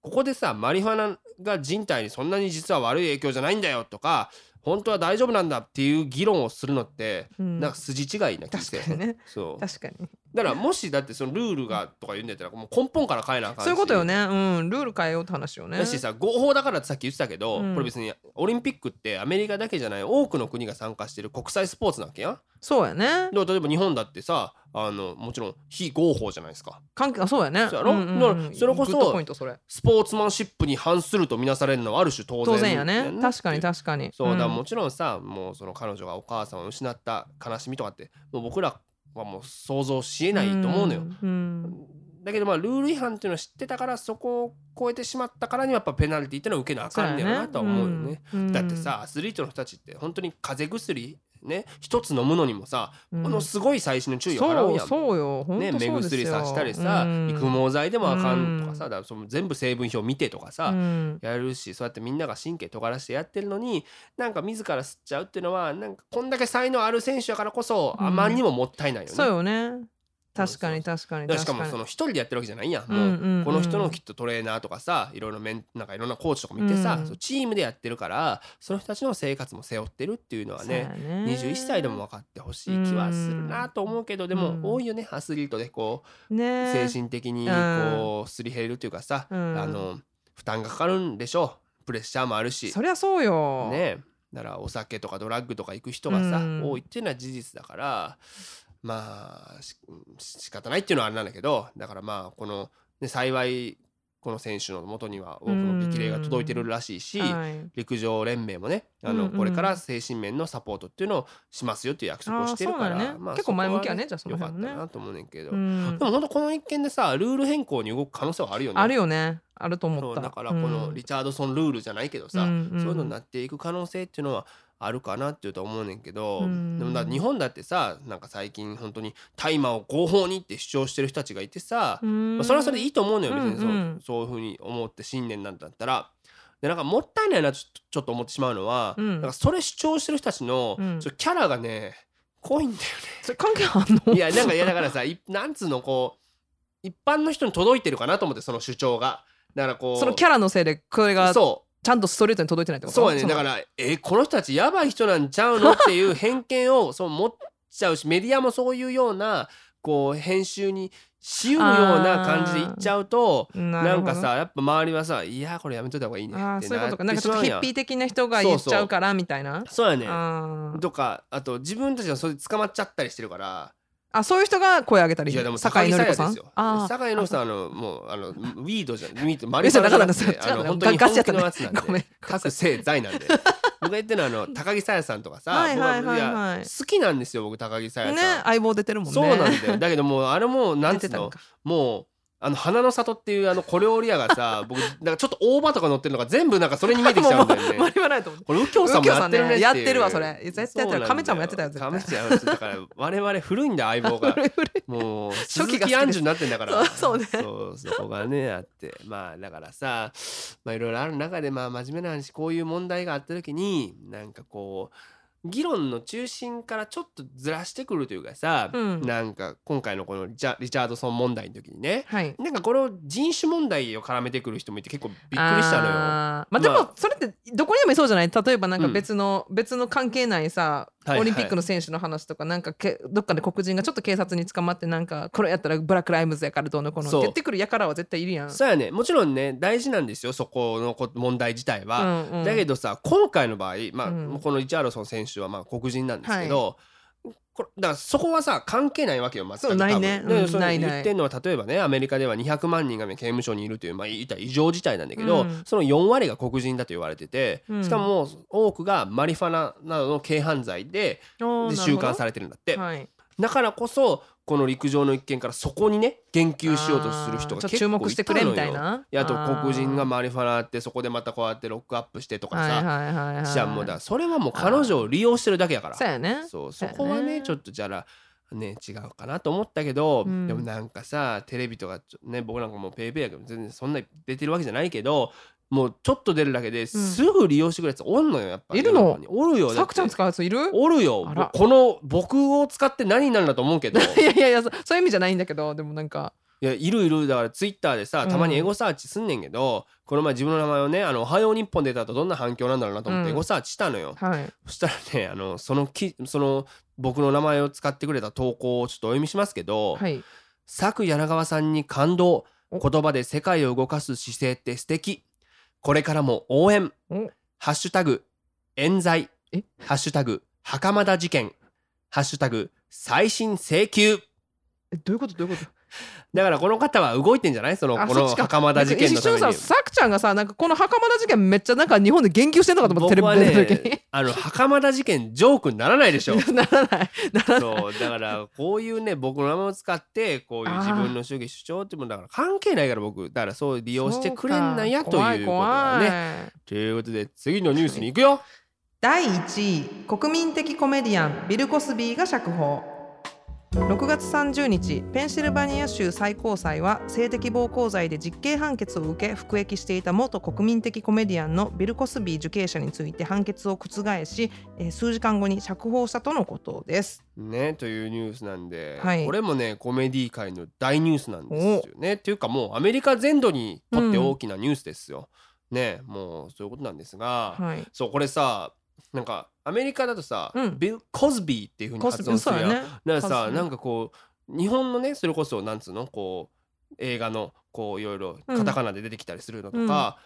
ここでさマリファナが人体にそんなに実は悪い影響じゃないんだよとか本当は大丈夫なんだっていう議論をするのって、うん。なんか筋違いな気がして。ね。そう。確かにだからもしだってそのルールがとか言うんだったらもう根本から変えなあかんし。そういうことよね。うん。ルール変えようって話よね。だしさ合法だからってさっき言ってたけど、うんこれ別にオリンピックってアメリカだけじゃない多くの国が参加してる国際スポーツなわけや。ん。そうやね。で例えば日本だってさあのもちろん非合法じゃないですか。関係あそうやね。そうやろ？んんん。だからそれこそグッドポイントそれ。スポーツマンシップに反するとみなされるのはある種当然。当然やね。確かにか確かに。そうだからん。もちろんさ、もうその彼女がお母さんを失った悲しみとかってもう僕らはもう想像しえないと思うのよ。うんだけどまあルール違反っていうのは知ってたからそこを超えてしまったからにはやっぱペナルティっていうのは受けなあかんねやろなとは思うよね。うんだってさアスリートの人たちって本当に風邪薬ね一つ飲むのにもさ、うん。ものすごい細心の注意を払そううやん。そうよ。本ね、目薬さしたりさ、うん。育毛剤でもあかんとかさ、うん。だその全部成分表見てとかさ、うん。やるしそうやってみんなが神経尖らしてやってるのになんか自ら吸っちゃうっていうのはなんかこんだけ才能ある選手だからこそうん。あまりにももったいないよね。そうよね確かに確かにしか確かに。もその一人でやってるわけじゃないやん。もうこの人のきっとトレーナーとかさいろいろメンなんかいろんなコーチとか見てさ、うん。チームでやってるからその人たちの生活も背負ってるっていうのはねね。21歳でも分かってほしい気はするなと思うけどでもうん多いよねアスリートでこうね。精神的にうん。こうすり減るというかさあうん。の負担がかかるんでしょう。プレッシャーもあるし。そりゃそうよ。ね。だからお酒とかドラッグとか行く人がさうん。多いっていうのは事実だからまあし仕方ないっていうのはあれなんだけどだからまあこの、ね、幸いこの選手のもとには多くの激励が届いてるらしいし、はい。陸上連盟もねあの、これから精神面のサポートっていうのをしますよっていう約束をしてるからあーそうなんやね結構前向きやねじゃあそのよかったなと思うねんけど、うん。でも本当この一件でさルール変更に動く可能性はあるよね。あるよね。あると思った。だからこのリチャードソンルールじゃないけどさ、そういうのになっていく可能性っていうのはあるかなっていうと思うねんけど、うん。でもだ日本だってさなんか最近本当に大麻を合法にって主張してる人たちがいてさ、うん。まあそれはそれでいいと思うのよ別に。そう,、そういうふうに思って信念なんだったら。でなんかもったいないなちょっとちょっと思ってしまうのは、うん。なんかそれ主張してる人たちの、うん。ちょキャラがね濃いんだよそれ関係あんの？ね。いやなんかいやだからさいなんつうのこう一般の人に届いてるかなと思ってその主張が。だからこうそのキャラのせいでこれがちそうゃんとストレートに届いてないってこと？そうやね。のだからえこの人たちやばい人なんちゃうの？っていう偏見をそう持っちゃうしメディアもそういうようなこう編集にしうるような感じで言っちゃうとなんかさやっぱ周りはさいやこれやめといた方がいいねってそういうことか。なん。かちょっとヒッピー的な人が言っちゃうからみたいな。そうやね。とかあと自分たちがそれで捕まっちゃったりしてるからあそういう人が声上げたりいやでも酒井さん？あー。酒井のさんあのもうあのウィードじゃウィードマいやリファナじゃなからてあの本当に本気のやつなんでごめん。各性罪なんで。僕が言ってるのはあの高木さやさんとかさはいはいはいはい。僕や好きなんですよ僕高木さやさん、ね相棒出てるもんね。そうなんだよ。だけどもうあれもうなんてたのか。もうあの花の里っていうあの小料理屋がさ 僕なんかちょっと大葉とか乗ってるのが全部なんかそれに見えてきちゃうんだよもうマね。リファナやと思ってこれ右京さんもやってるねやってるわそれ。絶対やってる亀ちゃんもやってたよ絶対。亀ちゃんだから我々古いんだ 相棒が。もう初鈴期が好きです。木杏樹になってんだから。そうそうね。そうそこがねあって。まあだからさまあいろいろある中でまあ真面目な話こういう問題があった時になんかこう議論の中心からちょっとずらしてくるというかさ、うん。なんか今回のこのリチャリチャードソン問題の時にねはい。なんかこれを人種問題を絡めてくる人もいて結構びっくりしたのよ。あー。まあでまあ。もそれってどこにでもいそうじゃない？例えばなんかうん。別の、別の関係ないさはいオリンピックの選手の話とかなんかけどっかで黒人がちょっと警察に捕まってなんかこれやったらブラック・ライムズやからどうのこうのって言ってくるやからは絶対いるやん。そうやね。もちろんね大事なんですよそこのこ問題自体は。うんうん。だけどさ今回の場合、まあうん。このリチャードソン選手はまあ黒人なんですけど、これだからそこはさ関係ないわけよ全くないね。多分。でそれうんないない。言ってんのは例えばねアメリカでは200万人がね刑務所にいるというまあ言ったら異常事態なんだけど、うん。その4割が黒人だと言われてて、うん。しかも多くがマリファナなどの軽犯罪でで収監されれてるんだって、はい、だからこそこの陸上の一件からそこにね言及しようとする人が結構注目してくれみたいな。あと黒人があマリファナってそこでまたこうやってロックアップしてとかさ、ーはいはいはいはい。じゃあもうだそれはもう彼女を利用してるだけやからそうやね。そうそこはねちょっとじゃあね違うかなと思ったけど、うんでもなんかさテレビとかね僕なんかもうペイペイやけど全然そんな出てるわけじゃないけどもうちょっと出るだけですぐ利用してくるやつおんのよやっぱいるの？おるよさくちゃん使うやついる？おるよ。この僕を使って何になるんだと思うけど。いやいやいやそそういう意味じゃないんだけどでもなんか。いやいるいる。だからツイッターでさたまにうんエゴサーチすんねんけど、この前自分の名前をね「あのおはよう日本」出た後どんな反響なんだろうなと思ってうん。エゴサーチしたのよ、はい。そしたらねあのそのきその僕の名前を使ってくれた投稿をちょっとお読みしますけどはい。佐久柳川さんに感動。お。言葉で世界を動かす姿勢って素敵これからも応援。お。ハッシュタグ冤罪。え？ハッシュタグ袴田事件。ハッシュタグ再審請求。えどういうこと？どういうこと？だからこの方は動いてんじゃない？そのこの袴田事件のために。ささくちゃんがさなんかこの袴田事件めっちゃなんか日本で言及してんのかと思ってテレビ出た時に。ねあの袴田事件ジョークにならないでしょ。ならない。ならない。そうだからこういうね僕の名前を使ってこういう自分の主義主張ってもだから関係ないから僕。だからそう利用してくれんなんやということだね。ねということで次のニュースに行くよ。第1位国民的コメディアンビル・コスビーが釈放6月30日ペンシルバニア州最高裁は性的暴行罪で実刑判決を受け服役していた元国民的コメディアンのビル・コスビー受刑者について判決を覆し、えー数時間後に釈放したとのことです。ねというニュースなんで、はいこれもねコメディ界の大ニュースなんですよね。っていうかもうアメリカ全土にとって大きなニュースですよ。ねもうそういうことなんですが、はい、そうこれさなんかアメリカだとさ、うん。ビル・コズビーっていうふうに発音するやん。ね。だからさなんかこう日本のねそれこそなんつうのこう映画のこういろいろカタカナで出てきたりするのとか、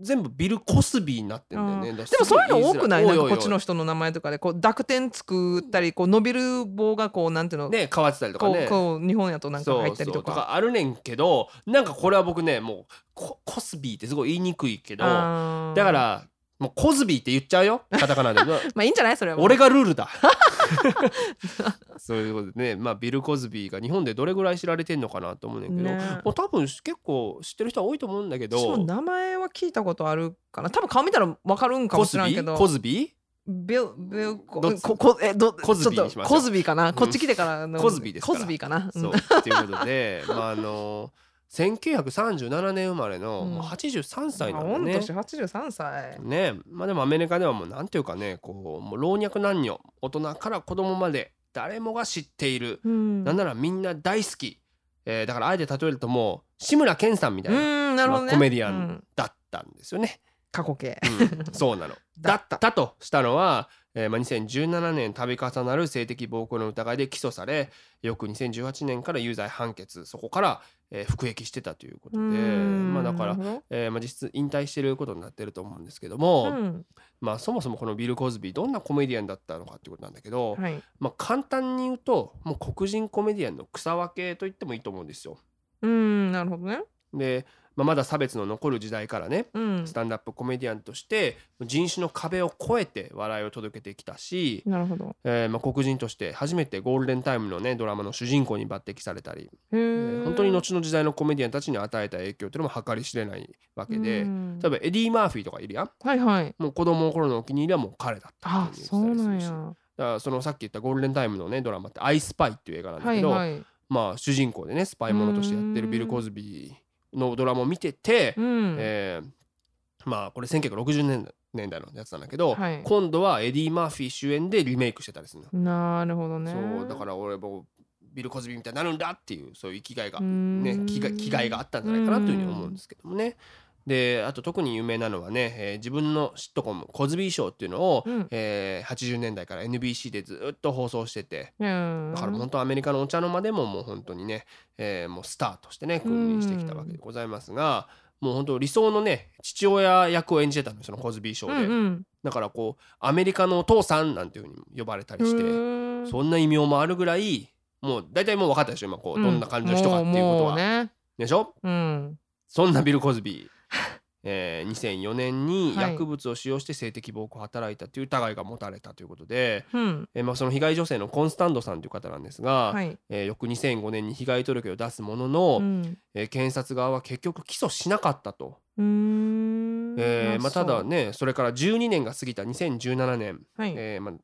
全部ビル・コスビーになってんだよね。あーだからでもそういうの多くない？なこっちの人の名前とかでこう濁点作ったりこう伸びる棒がこうなんていうの、ね変わってたりとかね。こう日本やとなんか入ったりとか。あるねんけどなんかこれは僕ねもうココスビーってすごい言いにくいけどだからもうコズビーって言っちゃうよ。カタカナで。まあいいんじゃない？それは。俺がルールだ。そういうことでね。まあビル・コズビーが日本でどれぐらい知られてんのかなと思うねんけど、ねもう多分結構知ってる人は多いと思うんだけど。名前は聞いたことあるかな。多分顔見たらわかるんかもしれんけど。コズビー？ビルビルコここえどコズビーにしましょう。コズビーかな、こっち来てからの。コズビーですコズビーかな、うん。そう。っていうことでまああの1937年生まれの、うん。もう83歳まあなんだね。御年83歳。ね。まあでもアメリカではもうなんていうかねこうもう老若男女大人から子供まで誰もが知っている、うん。なんならみんな大好き、えーだからあえて例えるともう志村けんさんみたいな、うんなるほどね、まあコメディアンうん。だったんですよね。過去形。うん。そうなの。だだったとしたのは、えーまあ、2017年度重なる性的暴行の疑いで起訴され翌2018年から有罪判決そこから、えー服役してたということでうんまあだから、えーまあ、実質引退してることになってると思うんですけどども、うん。まあ、そもそもこのビル・コズビーどんなコメディアンだったのかっていうことなんだけど、はい。まあ、簡単に言うともう黒人コメディアンの草分けと言ってもいいと思うんですよ。うんなるほどね。で、まあ、まだ差別の残る時代からねうん。スタンダップコメディアンとして人種の壁を越えて笑いを届けてきたし、なるほど。えーまあ、黒人として初めてゴールデンタイムのねドラマの主人公に抜擢されたり、へええー本当に後の時代のコメディアンたちに与えた影響っていうのも計り知れないわけで、うん。例えばエディ・マーフィーとかいるやんはいはい。もう子供の頃のお気に入りはもう彼だったあっていうそうてたりだからそのさっき言ったゴールデンタイムのねドラマって「アイスパイ」っていう映画なんだけど、はいはいまあ主人公でねスパイものとしてやってるビル・コズビーのドラマを見てて、うん。えーまあこれ1960年年代のやつなんだけど、はい。今度はエディ・マーフィー主演でリメイクしてたりするの、なるほどね。そうだから俺もビル・コズビーみたいになるんだっていうそういう生きがいが、ねね、気が気概があったんじゃないかなというふうに思うんですけどもね。であと特に有名なのはね、えー自分のシットコム「コズビーショー」っていうのを、うん。えー80年代から NBC でずっと放送しててうん。だから本当アメリカのお茶の間でももう本当にね、えーもうスターとしてね君臨してきたわけでございますが、もう本当理想のね父親役を演じてたのよそのコズビーショーで、うんうん。だからこうアメリカのお父さんなんていうふうに呼ばれたりして、うんそんな異名もあるぐらいもう大体もう分かったでしょ今こうどんな感じの人かっていうこともは、うね。でしょ？うん。そんなビル・コズビー、えー2004年にはい。薬物を使用して性的暴行を働いたという疑いが持たれたということで、うん。えーまあ、その被害女性のコンスタンドさんという方なんですが、はい。えー翌2005年に被害届を出すものの、うん。えー検察側は結局起訴しなかったと、うえーまあ、ただねそれから12年が過ぎた2017年、はい。えーまあ、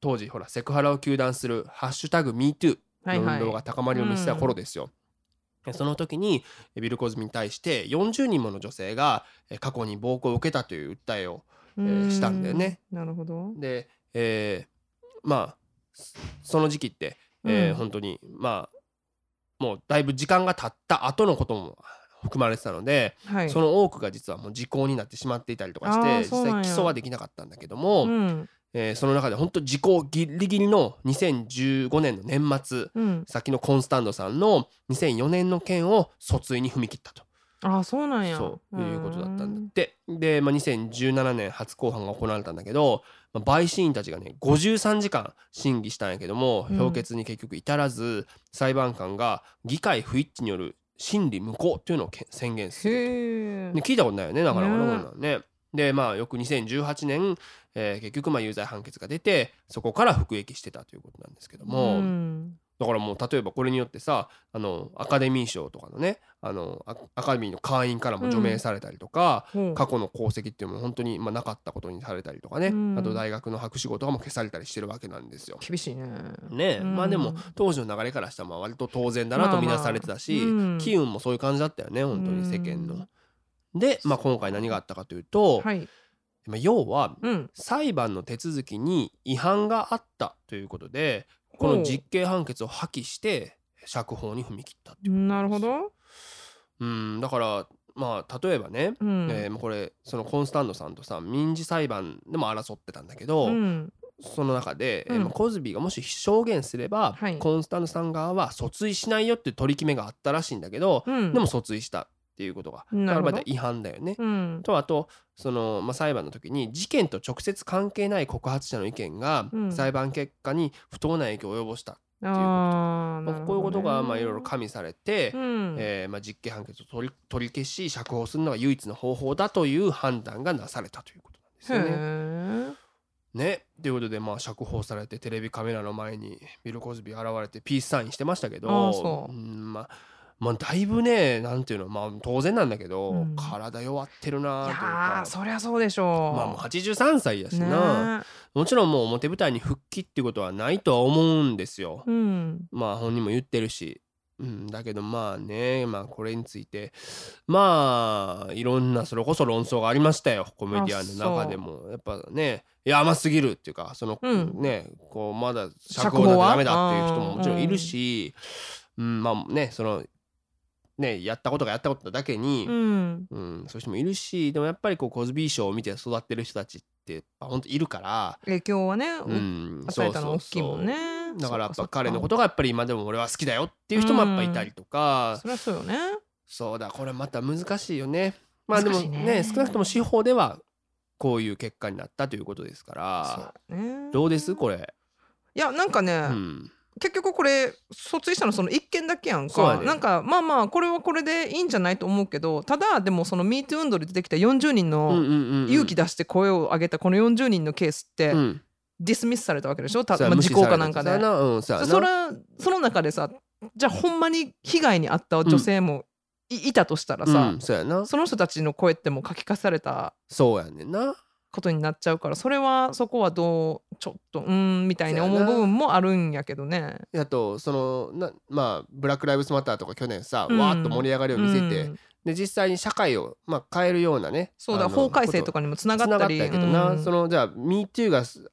当時ほらセクハラを糾弾する「ハッシュタグ #MeToo」はいはい。の運動が高まりを見せた頃ですよ。でその時にえービル・コズミに対して40人もの女性がえー過去に暴行を受けたという訴えをしたんだよね。なるほど。で、えーまあそその時期って、えーうん。本当にまあもうだいぶ時間が経った後のことも含まれてたので、はい。その多くが実はもう時効になってしまっていたりとかしあて実際起訴はできなかったんだけども、うんえーその中で本当時効ギリギリの2015年の年末うん。先のコンスタンドさんの2004年の件を訴追に踏み切ったと。あそうなんや。そういうことだったんだうって。で、まあ、2017年初公判が行われたんだけど、まあ、陪審員たちがね53時間審議したんやけどもうん。評決に結局至らず、裁判官が議会不一致による審理無効というのをけ宣言すると、ね、聞いたことないよねなかなかねね。でまあ翌2018年、えー結局まあ有罪判決が出てそこから服役してたということなんですけども。うん。だからもう例えばこれによってさあのアカデミー賞とかのねあのアアカデミーの会員からも除名されたりとか、ほう。過去の功績っていうのも本当に、まあ、なかったことにされたりとかね、うん。あと大学の博士号とかも消されたりしてるわけなんですよ。厳しいね。ね。うん。まあでも当時の流れからしたらまあ割と当然だなと見なされてたし、まあ機運もそういう感じだったよね本当に世間の。うん。で、まあ、今回何があったかというと、はいまあ要はうん。裁判の手続きに違反があったということでこの実刑判決を破棄して釈放に踏み切ったっていうなるほど。うんだからまあ例えばね、うん。えーこれそのコンスタンドさんとさ民事裁判でも争ってたんだけど、うん。その中で、えーうん。まあコズビーがもし証言すれば、はい。コンスタンドさん側は訴追しないよっていう取り決めがあったらしいんだけど、うん。でも訴追したっていうことがだからまた違反だよね。うん。とあとその、まあ、裁判の時に事件と直接関係ない告発者の意見がうん。裁判結果に不当な影響を及ぼした、あーまあなるほどね。こういうことがまあいろいろ加味されて、うん。えーまあ、実刑判決を取り取り消し釈放するのが唯一の方法だという判断がなされたということなんですよね。ね。ということでまあ釈放されてテレビカメラの前にビル・コズビー現れてピースサインしてましたけどうんまあまあだいぶねなんていうのまあ当然なんだけど、うん。体弱ってるないというやかー。そりゃそうでしょう。まあもう83歳やしな、ね。もちろんもう表舞台に復帰っていうことはないとは思うんですよ。うん。まあ本人も言ってるし、うん、だけどまあねまあこれについて。まあいろんなそれこそ論争がありましたよ。コメディアンの中でも。やっぱねいや甘すぎるっていうかその、うん。ねこうまだ釈放だとダメだっていう人ももちろんいるし、うん、まあねそのねやったことがやったことだけに、うん。うん、そういう人もいるしでもやっぱりこうコズビー賞を見て育ってる人たちって本当いるから、影響はね、うん、与えたの大きいもんね。だからやっぱ彼のことがやっぱり今でも俺は好きだよっていう人もやっぱいたりとか、そりゃそうよね。そうだこれまた難しいよね。まあでもねね。少なくとも司法ではこういう結果になったということですから。そうね。どうです？これ、いやなんかね、うん、結局これ訴追したのその一件だけやんか、なんかまあまあこれはこれでいいんじゃないと思うけどただでもその MeToo 運動で出てきた40人の勇気だ、出して声を上げたこの40人のケースってうん、ディスミスされたわけでしょ？た、まあ、時効かなんかで。そうん、そそれその中でさじゃあほんまに被害に遭った女性もい,、いたとしたらさ、うん、そその人たちの声ってもう書き消されたそうやねんなことになっちゃうからそれはそこはどうちょっとうーんみたいに思う部分もあるんやけどね。あとそのなまあブラック・ライブズ・マターとか去年さ、うん。わーっと盛り上がりを見せて、うん。で実際に社会を、まあ、変えるようなねそうだ法改正とかにもつながったり。つながったけどな、うん。そのじゃあ MeToo がす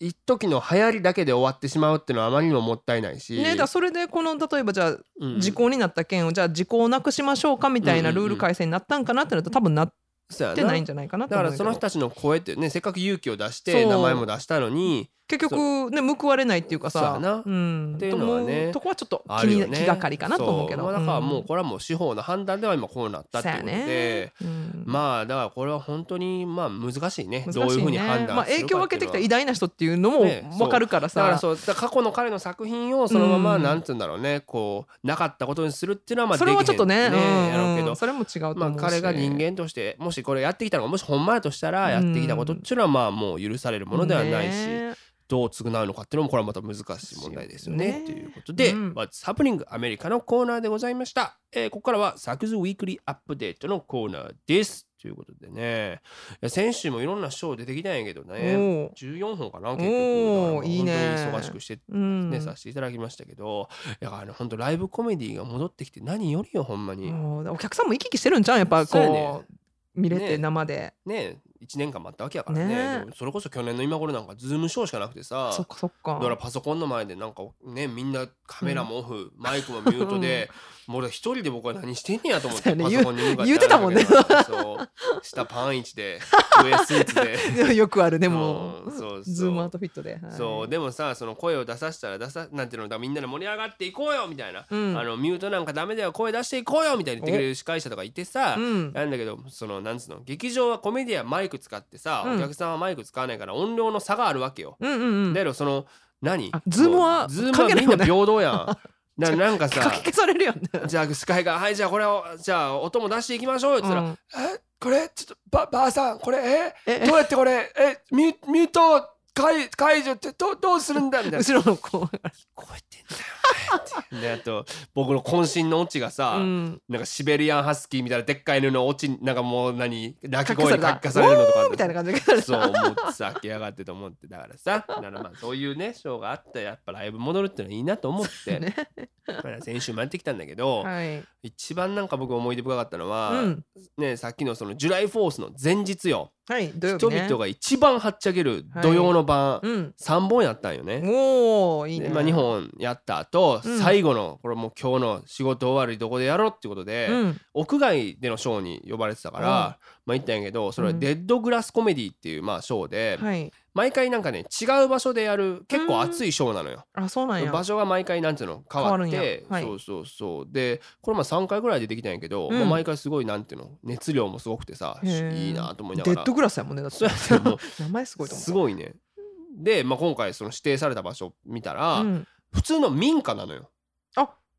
一時の流行りだけで終わってしまうっていうのはあまりにももったいないし、ね、だそれでこの例えばじゃあうん。時効になった件をじゃあ時効をなくしましょうかみたいなルール改正になったんかなってなると多分なっそうやてないんじゃないかなとだからその人たちの声ってねせっかく勇気を出して名前も出したのに結局ね報われないっていうかさな。うん。っていうのはね。とこはちょっと気ね。気がかりかなと思うけど。そまあだからもううんこれはもう司法の判断では今こうなったっていうことで、ね。うん。まあだからこれは本当にまあ難しいね。難しいどういうふうに判断するかまあ、影響を受けてきた偉大な人っていうのもね分かるからさ、だからそう過去の彼の作品をそのままうん。なんつうんだろうねこうなかったことにするっていうのはまあそれはちょっとねできへんうん。やろうけど。うんそれも違うと思うし、まあ彼が人間としてもしこれやってきたのがもしほんまやとしたらやってきたことっていうのはまあもう許されるものではないし、ねどう償うのかっていうのもこれはまた難しい問題ですよね。ね。ということで、うん。What's Happening アメリカのコーナーでございました。えーここからはサクズウィークリーアップデートのコーナーです。ということでね、いや先週もいろんなショー出てきたんやけどね、おー。14本かな？結局。おーいいね。本当に忙しくしてうん。ね、させていただきましたけど、だからね本当ライブコメディが戻ってきて何よりよほんまに。お客さんも行き来してるんじゃん？やっぱそうやね。こう見れてね生で、ね1年間待ったわけやからね。ねそれこそ去年の今頃なんかズームショーしかなくてさ。そっかそっか。だからパソコンの前でなんかねみんなカメラもオフ、マイクもミュートで、もう俺一人で僕は何してんねやと思って、パソコンに向かって言うてたもんね。そう。下パンイチで上スーツで。よくあるでもう。んそうそう。ズームアウトフィットで、はい。そう。でもさその声を出させたら出さなんていうのみんなで盛り上がっていこうよみたいな、うん。あのミュートなんかダメだよ声出していこうよみたいに言ってくれる司会者とかいてさ、うん。なんだけどそのなんつうの劇場はコメディアンマイク使ってさ、うん。お客さんはマイク使わないから音量の差があるわけよ。うんうんうん。だけどその何？あズームはズームはみんな平等やん。ななんかかさき消されるよね。じゃあ司会が「はいじゃあこれをじゃあ音も出していきましょう。よ」って言ったらうん「え？これ？ちょっとばばあさんこれ？ええ？どうやってこれ？え？ミュミュート解解除ってどどうするんだ」みたいな。後ろの子。聞こえてんだよねって。であと僕の渾身のオチがさ、うん。なんかシベリアンハスキーみたいなでっかい犬のオチなんかもう何鳴き声に書き消されるのとかみたいな感じでそう思ってさ来やがってと思って。だからさ だからまあそういうねショーがあったらやっぱライブ戻るってのはいいなと思って、ね。まあ先週もやってきたんだけど、はい。一番なんか僕思い出深かったのは、うん。ねさっきのそのジュライフォースの前日よ、はい土曜日ね。人々が一番はっちゃける土曜の晩、うん。3本やったんよね。おーいいね。でまあ、2本やった後、うん。最後のこれもう今日の仕事終わりどこでやろうっていうことで、うん。屋外でのショーに呼ばれてたから、うん。まあ行ったんやけどそれはうん。デッドグラスコメディっていうまあショーで、はい毎回なんかね違う場所でやる結構熱いショーなのよ。あそうなんや。場所が毎回なんていうの変わって、はい。そうそうそう。でこれまあ3回ぐらいでできたんやけど、うん。もう毎回すごいなんていうの熱量もすごくてさいいなと思いながら。デッドグラスやもんねだって。名前すごいと思った。すごいね。で、まあ、今回その指定された場所見たら、うん。普通の民家なのよ。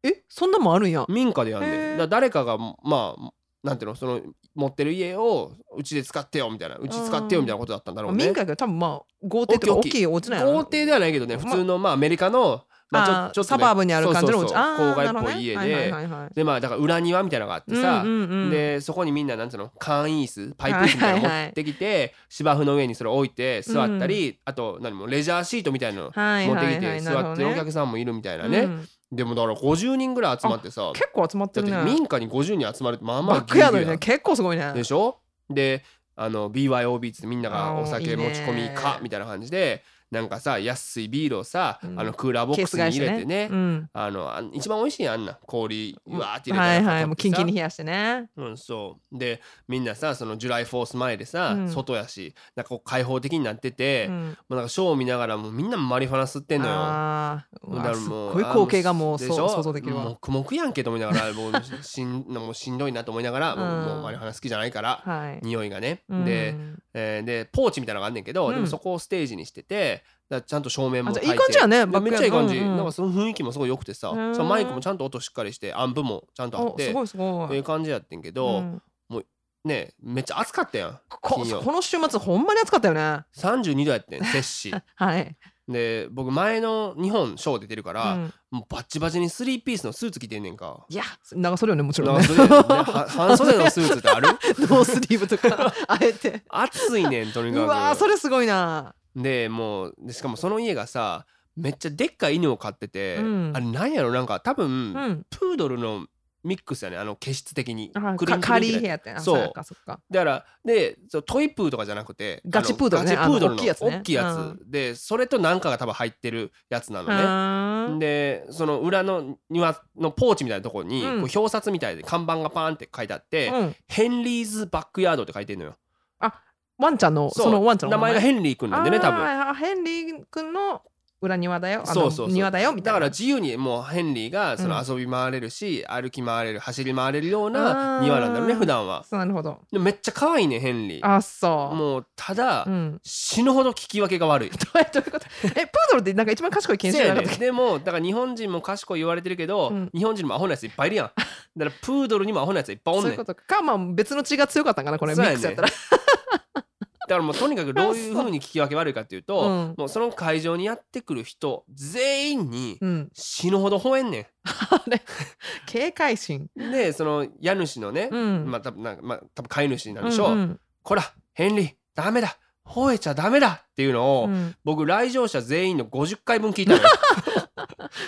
えそんなもんあるんや。民家でやんねん。だ誰かがまあなんていうの？その持ってる家をうちで使ってよみたいなうち使ってよみたいなことだったんだろうね。民家やけど多分まあ豪邸とか大大きいお家なんやろ豪邸ではないけどねま普通のまあアメリカの、まあ、あちょっと、ね、サバーブにある感じの郊外っぽい家で、でまあだから裏庭みたいなのがあってさ、でそこにみんななんつうの？簡易椅子パイプ椅子みたいなの持ってきて、芝生の上にそれ置いて座ったり、あと何もレジャーシートみたいなのはい持ってきて座ってるお客さんもいるみたいなね、うんでもだから50人ぐらい集まってさ結構集まってるね。民家に50人集まるってまあまあギュウギュウやにね結構すごいね。でしょ？であの BYOB ってみんながお酒持ち込みかみたいな感じでなんかさ安いビールをさ、うん。あのクーラーボックスに入れてね。うん。あのあ一番美味しいやんあんな。氷うわーって入れたらはいはい。もうキンキンにに冷やしてね。うんそう。でみんなさそのジュライフォース前でさ、うん。外やしなんかこう開放的になってて、もうん。うなんかショーを見ながらもうみんなマリファナ吸ってんのよ。あー。うだからわすっもうごい光景がもう想像できるわ。黙々やんけと思いながらもうしんもうしんどいなと思いながら、もううん。もうマリファナ好きじゃないから、はい。匂いがね、うん。でえーでポーチみたいなのがあんねんけど、うん。でもそこをステージにしててだちゃんと照明もいて。いい感じやねめっちゃいい感じ、うんうんなんかその雰囲気もすごい良くてさ、そのマイクもちゃんと音しっかりしてアンプもちゃんとあっおすてごいすごい。っていう感じやってんけど、うん。ねめっちゃ暑かったやんこの週末ほんまに暑かったよね。32度やってん摂氏 はい。で僕前の日本ショー出てるから、うん。もうバッチバチにスリーピースのスーツ着てんねんか。いや長袖よねもちろんね。なんかそれねは 半袖のスーツってある？ノースリーブとかあえて。暑いねんとにかく。うわーそれすごいなでもうでしかもその家がさめっちゃでっかい犬を飼ってて、うん。あれなんやろなんか多分、うん。プードルのミックスやねあの気質的に。あクリンかカヘアってあそう。やかそっか。だからでトイプーとかじゃなくてガチプードルね。ガチプードルの大きいやつね。いやつ、うでそれとなんかが多分入ってるやつなのね。でその裏の庭のポーチみたいなところに、うん。こう表札みたいで看板がパーンって書いてあって、うん。ヘンリーズバックヤードって書いてるのよ。ワンちゃんのそのワンちゃんの名前？がヘンリー君なんでね多分。ヘンリー君の裏庭だよ。あのそうそう庭だよみたいな。だから自由にもうヘンリーがその遊び回れるし、歩き回れる走り回れるような庭なんだろうね普段は。そうなるほど。めっちゃ可愛いねヘンリー。あそう。もうただ、うん。死ぬほど聞き分けが悪い。どういうこと？えプードルってなんか一番賢い犬種せやね。でもだから日本人も賢い言われてるけど、うん。日本人もアホなやついっぱいいるやん。だからプードルにもアホなやついっぱいおんねん。そういうことか。かまあ別の血が強かったんかなこれ。ね。ックスやったらだからもうとにかくどういう風に聞き分け悪いかっていうと、うん。もうその会場にやってくる人全員にうん。死ぬほど吠えんねあれ 警戒心。ん。でその家主のね、うん。まあ多分なんかまあ多分飼い主なんでしょう。んん。こらヘンリーダメだ。吠えちゃダメだっていうのを、うん。僕来場者全員の50回分聞いたのよ。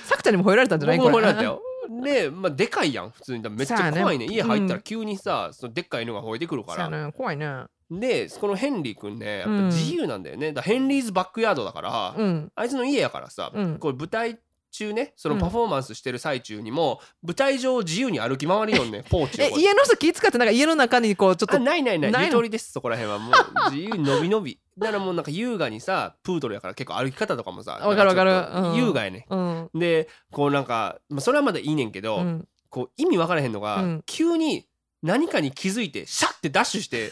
さくちゃんにも吠えられたんじゃない？僕も吠えられたよ。で、まあ、でかいやん普通に。めっちゃ怖いね。ね。家入ったらうん。急にさ、そのでっかい犬が吠えてくるから、ね。怖いねでこのヘンリー君ねやっぱうん。自由なんだよね、だからヘンリーズバックヤードだから、うん。あいつの家やからさ、うん。これ舞台中ねそのパフォーマンスしてる最中にも、舞台上を自由に歩き回りよんね ポーチを家の人気使ってなんか家の中にこうちょっあと。ないないないないの？ゆとりですそこら辺は。もう 自由に伸び伸び。だからもうなんか優雅にさプードルやから結構歩き方とかもさわかるわかる。優雅やね、うん。でこうなんか、まあ、それはまだいいねんけど、うん。こう意味分からへんのが、うん。急に何かに気づいてシャッてダッシュして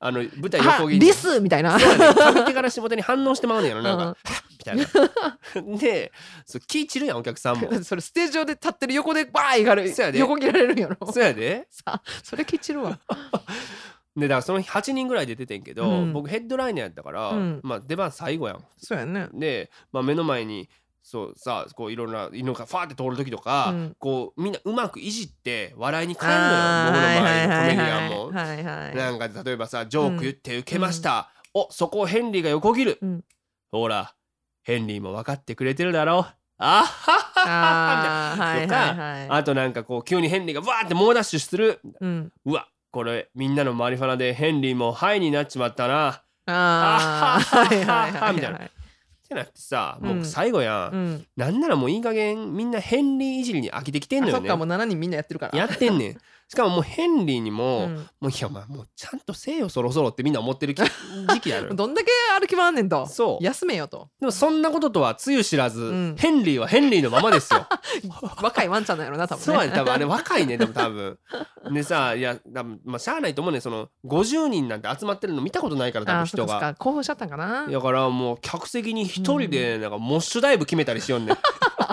あの舞台は横切り。リスみたいな。ね。上手から下手に反応してまうねんやろなんか、みたいな。でそう気散るやんお客さんも。それステージ上で立ってる横でバーイがるそうやで。横切られるんやろ。そうやで。さそれきちるわ。でだからその日8人ぐらいで出てんけど、うん僕ヘッドライナーやったから、うんまあ、出番最後やんそうやねで、まあ、目の前にそうさこういろんな犬がファーって通る時とか、うん。こうみんなうまくいじって笑いに変えるのよ僕の周りのコメディアンはいも。はいはいはい。なんか例えばさジョーク言って受けました、おそこをヘンリーが横切る、うん。ほらヘンリーも分かってくれてるだろ。うあっはっはっははい。とかはいはいあとなんかこう急にヘンリーがわーって猛ダッシュする。うん。うわこれみんなのマリファナでヘンリーもハイになっちまったな。っあー。はいはいはいみたいなはいてなってさうん。もう最後やん、うん。なんならもういい加減みんなヘンリーいじりに飽きてきてんのよね。あそっかもう7人みんなやってるから。やってんねんしかももうヘンリーにも、うん。もういやまあもうちゃんとせえよそろそろってみんな思ってるき 時期ある。どんだけ歩き回んねんと。そう。休めよと。でもそんなこととはつゆ知らず、ん。ヘンリーはヘンリーのままですよ。若いワンちゃんなんやろな多分ね。そうやね多分あれ若いねでも多分。でさいや多分まあしゃあないと思うねその50人なんて集まってるの見たことないから多あ分人が。興奮しちゃったんかな。だからもう客席に一人でなんかモッシュダイブ決めたりしよんね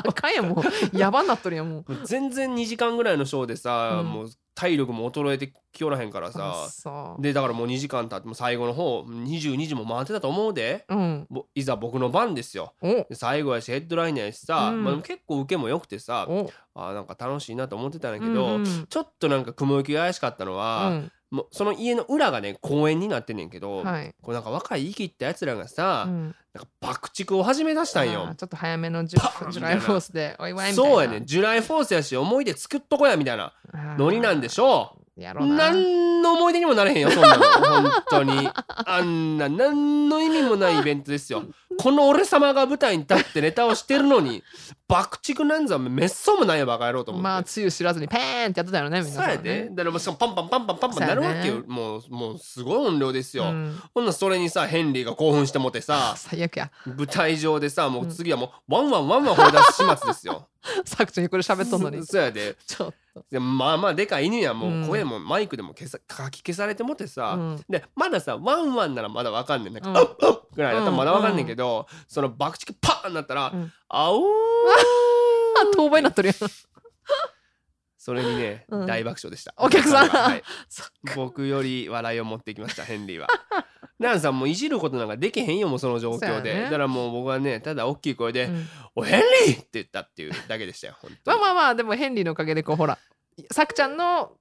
んあかんやんもう。やばになっとるやんもう。全然2時間ぐらいのショーでさ、うん。もう体力も衰えてきおらへんからあさ。そうでだからもう2時間経ってもう最後の方22時も回ってたと思うで。うん。ぼいざ僕の番ですよ。お。で最後やしヘッドライナーやしさ、うん。まあ、結構受けも良くてさお。あーなんか楽しいなと思ってたんだけど、うんうん。ちょっとなんか雲行きが怪しかったのは、うんもうその家の裏がね公園になってんねんけど、はい。こうなんか若い生きったやつらがさ、うん。なんか爆竹を始め出したんよ。あー。ちょっと早めのジパンュ July Fourthでお祝いみたいな。そうやねん。 July Fourth やし思い出作っとこやみたいな。ノリなんでしょやろうな。何の思い出にもなれへんよそんなの。本当に。あんな何の意味もないイベントですよ。この俺様が舞台に立ってネタをしてるのに爆竹なんざめっそうもないよバカ野郎と思って、まあつゆ知らずにペーンってやってたよねみんなそうやで、だからもうしかもパンパンパンパンパンパンなるわけよ、ねもうもうすごい音量ですよ、うん。ほんならそれにさヘンリーが興奮してもってさ 最悪や。舞台上でさもう次はもうワンワンワンワン放り出す始末ですよ。さくちゃんにこれ喋っとんのに。そうやで。ちょっと。でまあまあでかい犬やもうん。う声もマイクでも消さ書き消されてもってさ、うん。でまださワンワンならまだわかんねんなんか、うん。ぐらいだったらまだわかんねんけど、その爆竹パーンなったら、うん。あおー。あ 遠吠えになっとるやん。それにね、うん。大爆笑でした。お客さん。はい。そ僕より笑いを持ってきましたヘンリーは。なんさんもういじることなんかできへんよもうその状況で、そうやね。だからもう僕はねただ大きい声でうん「おヘンリー!」って言ったっていうだけでしたよ本当に。まあまあまあでもヘンリーのおかげでこうほらさくちゃんの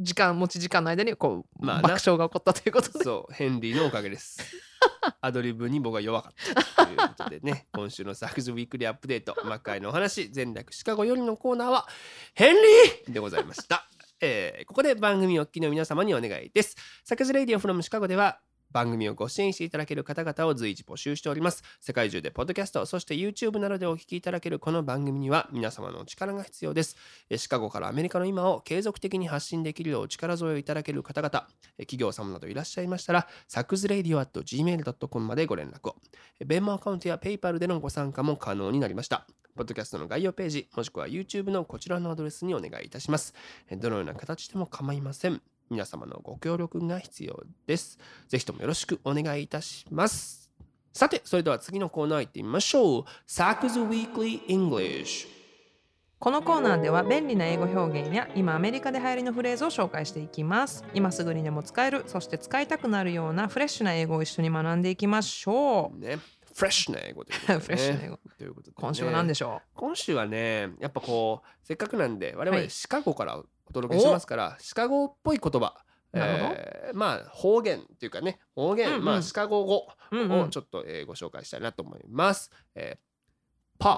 時間持ち時間の間にこう、まあな。爆笑が起こったということで。そうヘンリーのおかげです。アドリブに僕は弱かったということでね。今週のサクズウィークリーアップデート魔界のお話全略シカゴよりのコーナーはヘンリーでございました、えーここで番組お聞きの皆様にお願いです。サクズレイディオフロムシカゴでは番組をご支援していただける方々を随時募集しております。世界中でポッドキャストそして YouTube などでお聞きいただけるこの番組には皆様のお力が必要です。シカゴからアメリカの今を継続的に発信できるようお力添えをいただける方々企業様などいらっしゃいましたらサクズレイディオ at gmail.com までご連絡を。えーベンモアカウントや PayPal でのご参加も可能になりました。ポッドキャストの概要ページもしくは YouTube のこちらのアドレスにお願いいたします。どのような形でも構いません。皆様のご協力が必要です。ぜひともよろしくお願いいたします。さてそれでは次のコーナー行ってみましょう。サクズ Weekly English このコーナーでは便利な英語表現や今アメリカで流行りのフレーズを紹介していきます。今すぐにでも使えるそして使いたくなるようなフレッシュな英語を一緒に学んでいきましょう。ね。フレッシュな英語ということで、ね、フレッシュな英語。ということでね。今週は何でしょ今週はねやっぱこうせっかくなんで我々はい。シカゴからお届けしますから、シカゴっぽい言葉。えーまあ方言っていうかね方言、うんうん。まあシカゴ語をちょっと、えーご紹介したいなと思います。えー、ポッ。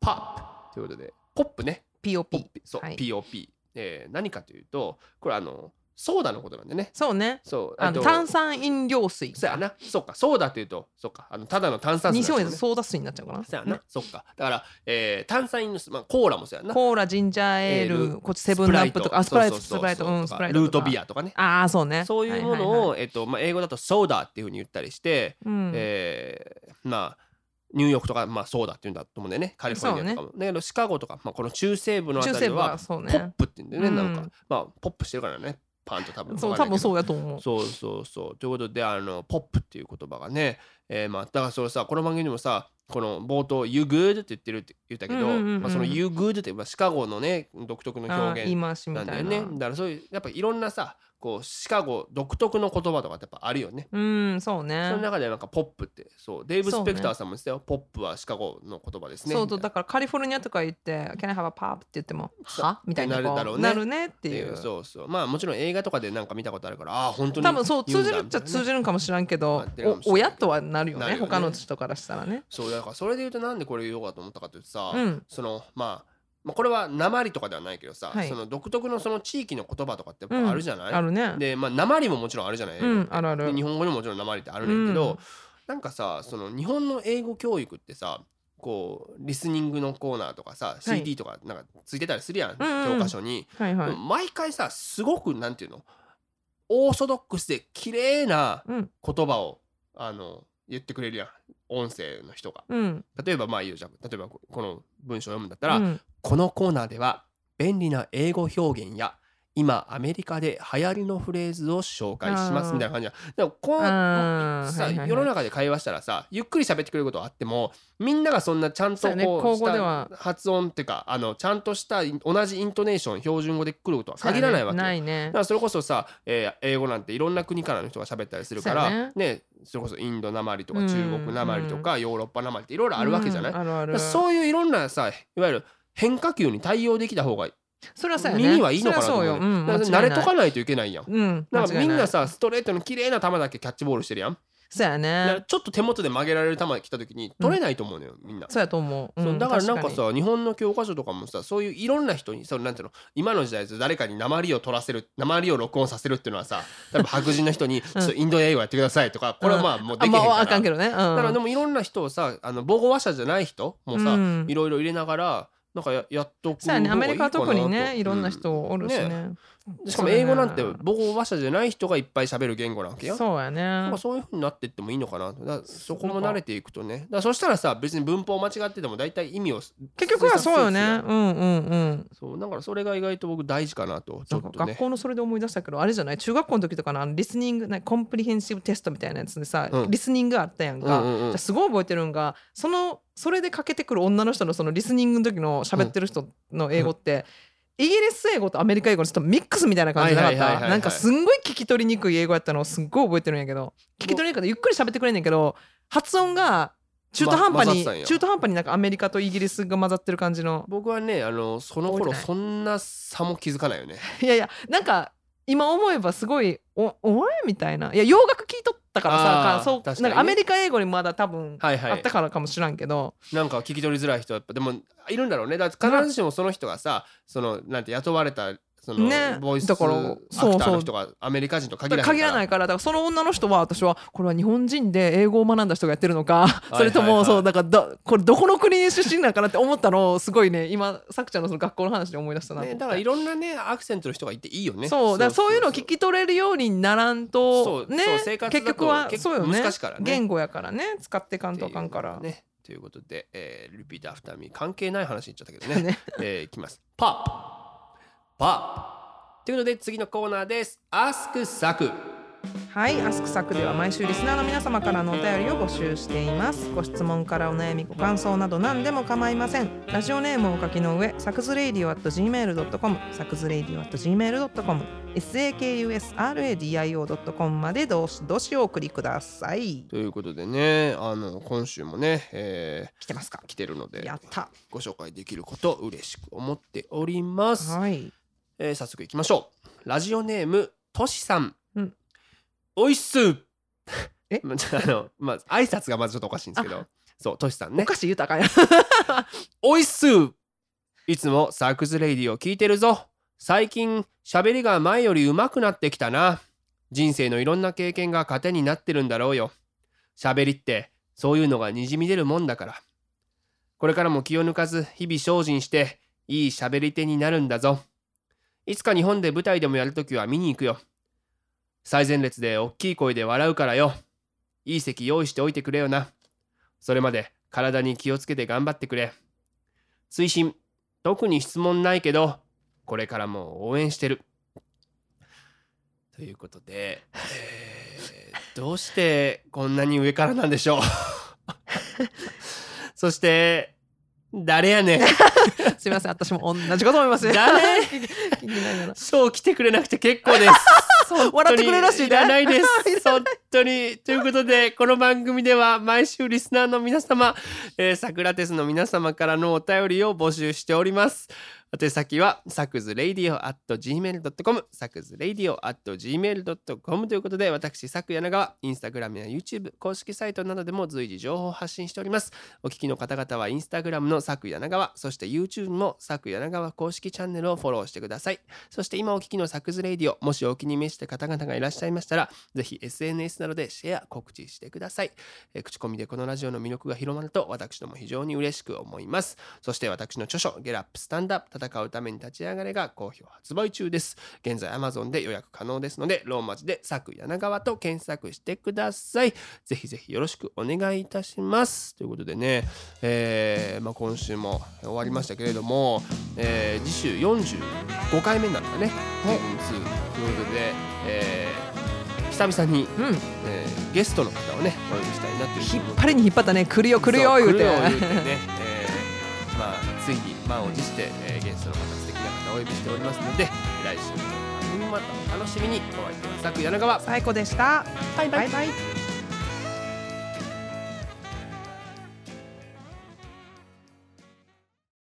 プポッ。プということでポップね。ポ POP ップ。そう、はい。POP、えー何かというとこれあのソーダのことなんでね。そうね。そうあのと炭酸飲料水。そうやな。そうかソーダというとそうか。あのただの炭酸水日本なんですよねでソーダ水になっちゃうかなそうやな、そっか。だから、えー炭酸飲料水、まあ、コーラもそうやな。コーラジンジャーエール、こっちセブンアップとかあスプライトそうそうそうスプライト。うんスプライトルートビアとかね。ああそうね。そういうものを、えっとまあ、英語だとソーダっていうふうに言ったりして、うん。えーまあニューヨークとか、まあ、ソーダっていうんだと思うんだよね。カリフォルニアとかも、だけどシカゴとか、まあ、この中西部のあた中西部りははそうポッねプって言うんだよね、うんなん。かまあポップしてるからねパンと多分そう多分そうやと思うそうそうそうということであのポップっていう言葉がね、えーまあ、だからそれさこの番組でもさこの冒頭「You good?」って言ってるって言ったけど、まあ、その「You good?」って、まあ、シカゴのね独特の表現なんだよねだからそういうやっぱいろんなさこうシカゴ独特の言葉とかってやっぱあるよね。うんそうそねの中でなんかポップって。そうデーブ・スペクターさんも言ってたよ、ポップはシカゴの言葉ですね。そうだからカリフォルニアとか言って「Can I have a pop?」って言っても「は?」みたいなこうなるだろうね。なるねってないうそうそう。まあもちろん映画とかでなんか見たことあるからああ本当に多分そう通じるっちゃる通じるんかもしらんけどお親とはなるよね。他の人からしたらね。そうだからそれで言うとなんでこれ言おうかと思ったかというとさ、うん。そのまあまあこれは鉛とかではないけどさ、はい。その独特のその地域の言葉とかってやっぱあるじゃない、あるね。でまあ鉛ももちろんあるじゃない、うんあるある。で日本語にももちろん鉛ってあるねんけど、うん。なんかさその日本の英語教育ってさこうリスニングのコーナーとかさ、い。CD とかなんかついてたりするやん、うんうん。教科書に、はいはい。毎回さすごくなんていうの？オーソドックスで綺麗なうん。言葉をあの言ってくれるやん音声の人が。うん。例えばまあいいよじゃあ例えばここの文章を読むんだったら、うん。このコーナーでは便利な英語表現や今アメリカで流行りのフレーズを紹介しますみたいな感じやでもこうさ、世の中で会話したらさゆっくり喋ってくれることはあってもみんながそんなちゃんとこう発音っていうかあのちゃんとした同じイントネーション標準語で来ることは限らないわけよ。ないね。だからそれこそさ、えー英語なんていろんな国からの人が喋ったりするからね。ねそれこそインドなまりとかうん中国なまりとかヨーロッパなまりっていろいろあるわけじゃない、うんそういういろんなさいわゆる変化球に対応できた方がそれはそうやね。耳はいいのかなと思うようよ。うんだから慣れとかないといけないやん。うんだからみんなさストレートの綺麗な球だけキャッチボールしてるやん。そうやだからねちょっと手元で曲げられる球が来た時に取れないと思うのよみんな。そうやと思う。そううんだからなんか確にさ日本の教科書とかもさそういういろんな人にそのなんていうの今の時代誰かに鉛を取らせる鉛を録音させるっていうのはさ 多分白人の人に、そうインド英語やってくださいとかこれはまあもうできへんから、あまああかんけどね。うん。だからでもいろんな人をさあの母語話者じゃない人もさ、うん。いろいろ入れながらなんかややっとくそうやね。アメリカは特にねといろんなう人おるしねしかも英語なんて母語話者じゃない人がいっぱい喋る言語なわけよ。そうやね。まあ、そういうふうになっていってもいいのかな。とそこも慣れていくとね。だそしたらさ別に文法間違ってても大体意味を結局はそうよね。うんうんうん。そうだからそれが意外と僕大事かなとちょっとね。学校のそれで思い出したけどあれじゃない？中学校の時とかのあのリスニングなコンプリヘンシブテストみたいなやつでさ、うん。リスニングあったやんか、うんうんうん。じゃあすごい覚えてるんがそのそれでかけてくる女の人のそのリスニングの時の喋ってる人の英語って、イギリス英語とアメリカ英語のちょっとミックスみたいな感じなかった？なんかすんごい聞き取りにくい英語やったのをすっごい覚えてるんやけど聞き取りにくい。からゆっくり喋ってくれんねんけど発音が中途半端に、ま中途半端になんかアメリカとイギリスが混ざってる感じの。僕はねあのその頃そんな差も気づかないよね。いやいやなんか今思えばすごいおお前みたいな。いや洋楽聞いとったからさそうなんかアメリカ英語にまだ多分はいはい。あったからかもしらんけど、なんか聞き取りづらい人はやっぱでもいるんだろうね。だって必ずしもその人がさそのなんて雇われたその、ね。ボイスだからアクターの人がアメリカ人と限らないだから。限らないいから。だからその女の人は私はこれは日本人で英語を学んだ人がやってるのか いそれともそうだからどこれどこの国出身なのかなって思ったのをすごいね今さくちゃんのその学校の話で思い出したなね、って。だからいろんなねアクセントの人がいていいよね。そうだからそういうのを聞き取れるようにならんとそうね結局は結そうよね。ね。言語やからね。使ってかんとあかんから。ね。ということで、えー、 repeat after me 関係ない話に言っちゃったけどね。ね。えーいきます。ポップポップということで次のコーナーです Ask Saku はい、 Ask Saku では毎週リスナーの皆様からのお便りを募集しています。ご質問からお悩み、ご感想など何でも構いません。ラジオネームをお書きの上、 Saku's Radio at gmail.com、Saku's Radio at gmail.com、sakusradio.com までどしどしお送りください。ということでねあの今週もね、え来てますか？ー、来てるのでやった。ご紹介できることを嬉しく思っております、はい。えー早速いきましょう。ラジオネームとしさん、うん。おいっす。え？まあのまあ挨拶がまずちょっとおかしいんですけど。そうとしさんね。お菓子豊かや。おいっす。いつもサークスレイディを聞いてるぞ。最近喋りが前より上手くなってきたな。人生のいろんな経験が糧になってるんだろうよ。喋りってそういうのがにじみ出るもんだから。これからも気を抜かず日々精進していい喋り手になるんだぞいつか日本で舞台でもやるときは見に行くよ。最前列で大きい声で笑うからよ。いい席用意しておいてくれよな。それまで体に気をつけて頑張ってくれ。推進特に質問ないけどこれからも応援してる。ということで、えーどうしてこんなに上からなんでしょう？そして誰やねん すみません、私も同じこと思いますね。誰？聞きながらショー来てくれなくて結構です 笑ってくれるらしいねいらないです。本当に。ということで、この番組では毎週リスナーの皆様、えー、サクラテスの皆様からのお便りを募集しております。宛先は、サクズレイディオ at gmail.com、サクズレイディオ at gmail.com ということで、私、サク柳川、インスタグラムや YouTube、公式サイトなどでも随時情報を発信しております。お聞きの方々は、インスタグラムの佐久柳川そして YouTube も佐久柳川公式チャンネルをフォローしてください。そして今お聞きのサクズレイディオもしお気に召した方々がいらっしゃいましたらぜひ SNS などでシェア告知してください、え口コミでこのラジオの魅力が広まると私ども非常に嬉しく思います。そして私の著書ゲラップスタンダップ戦うために立ち上がれが好評発売中です。現在 Amazon で予約可能ですのでローマ字で佐久柳川と検索してください。ぜひぜひよろしくお願いいたします。ということでね、えーまあ、今週も終わりましたけれども、えー次週45回目になるんだね。シーズン2ということで、えー久々に、うん。えーゲストの方をねお呼びしたいなという引っ張りに引っ張ったね。来るよ来るよ言うて。うてね、えーまあついに満を持して、えーお呼びしておりますので来週の番組もまたお楽しみに。お会いいたい佐久柳川。最高でした。バイバイ。バイバイ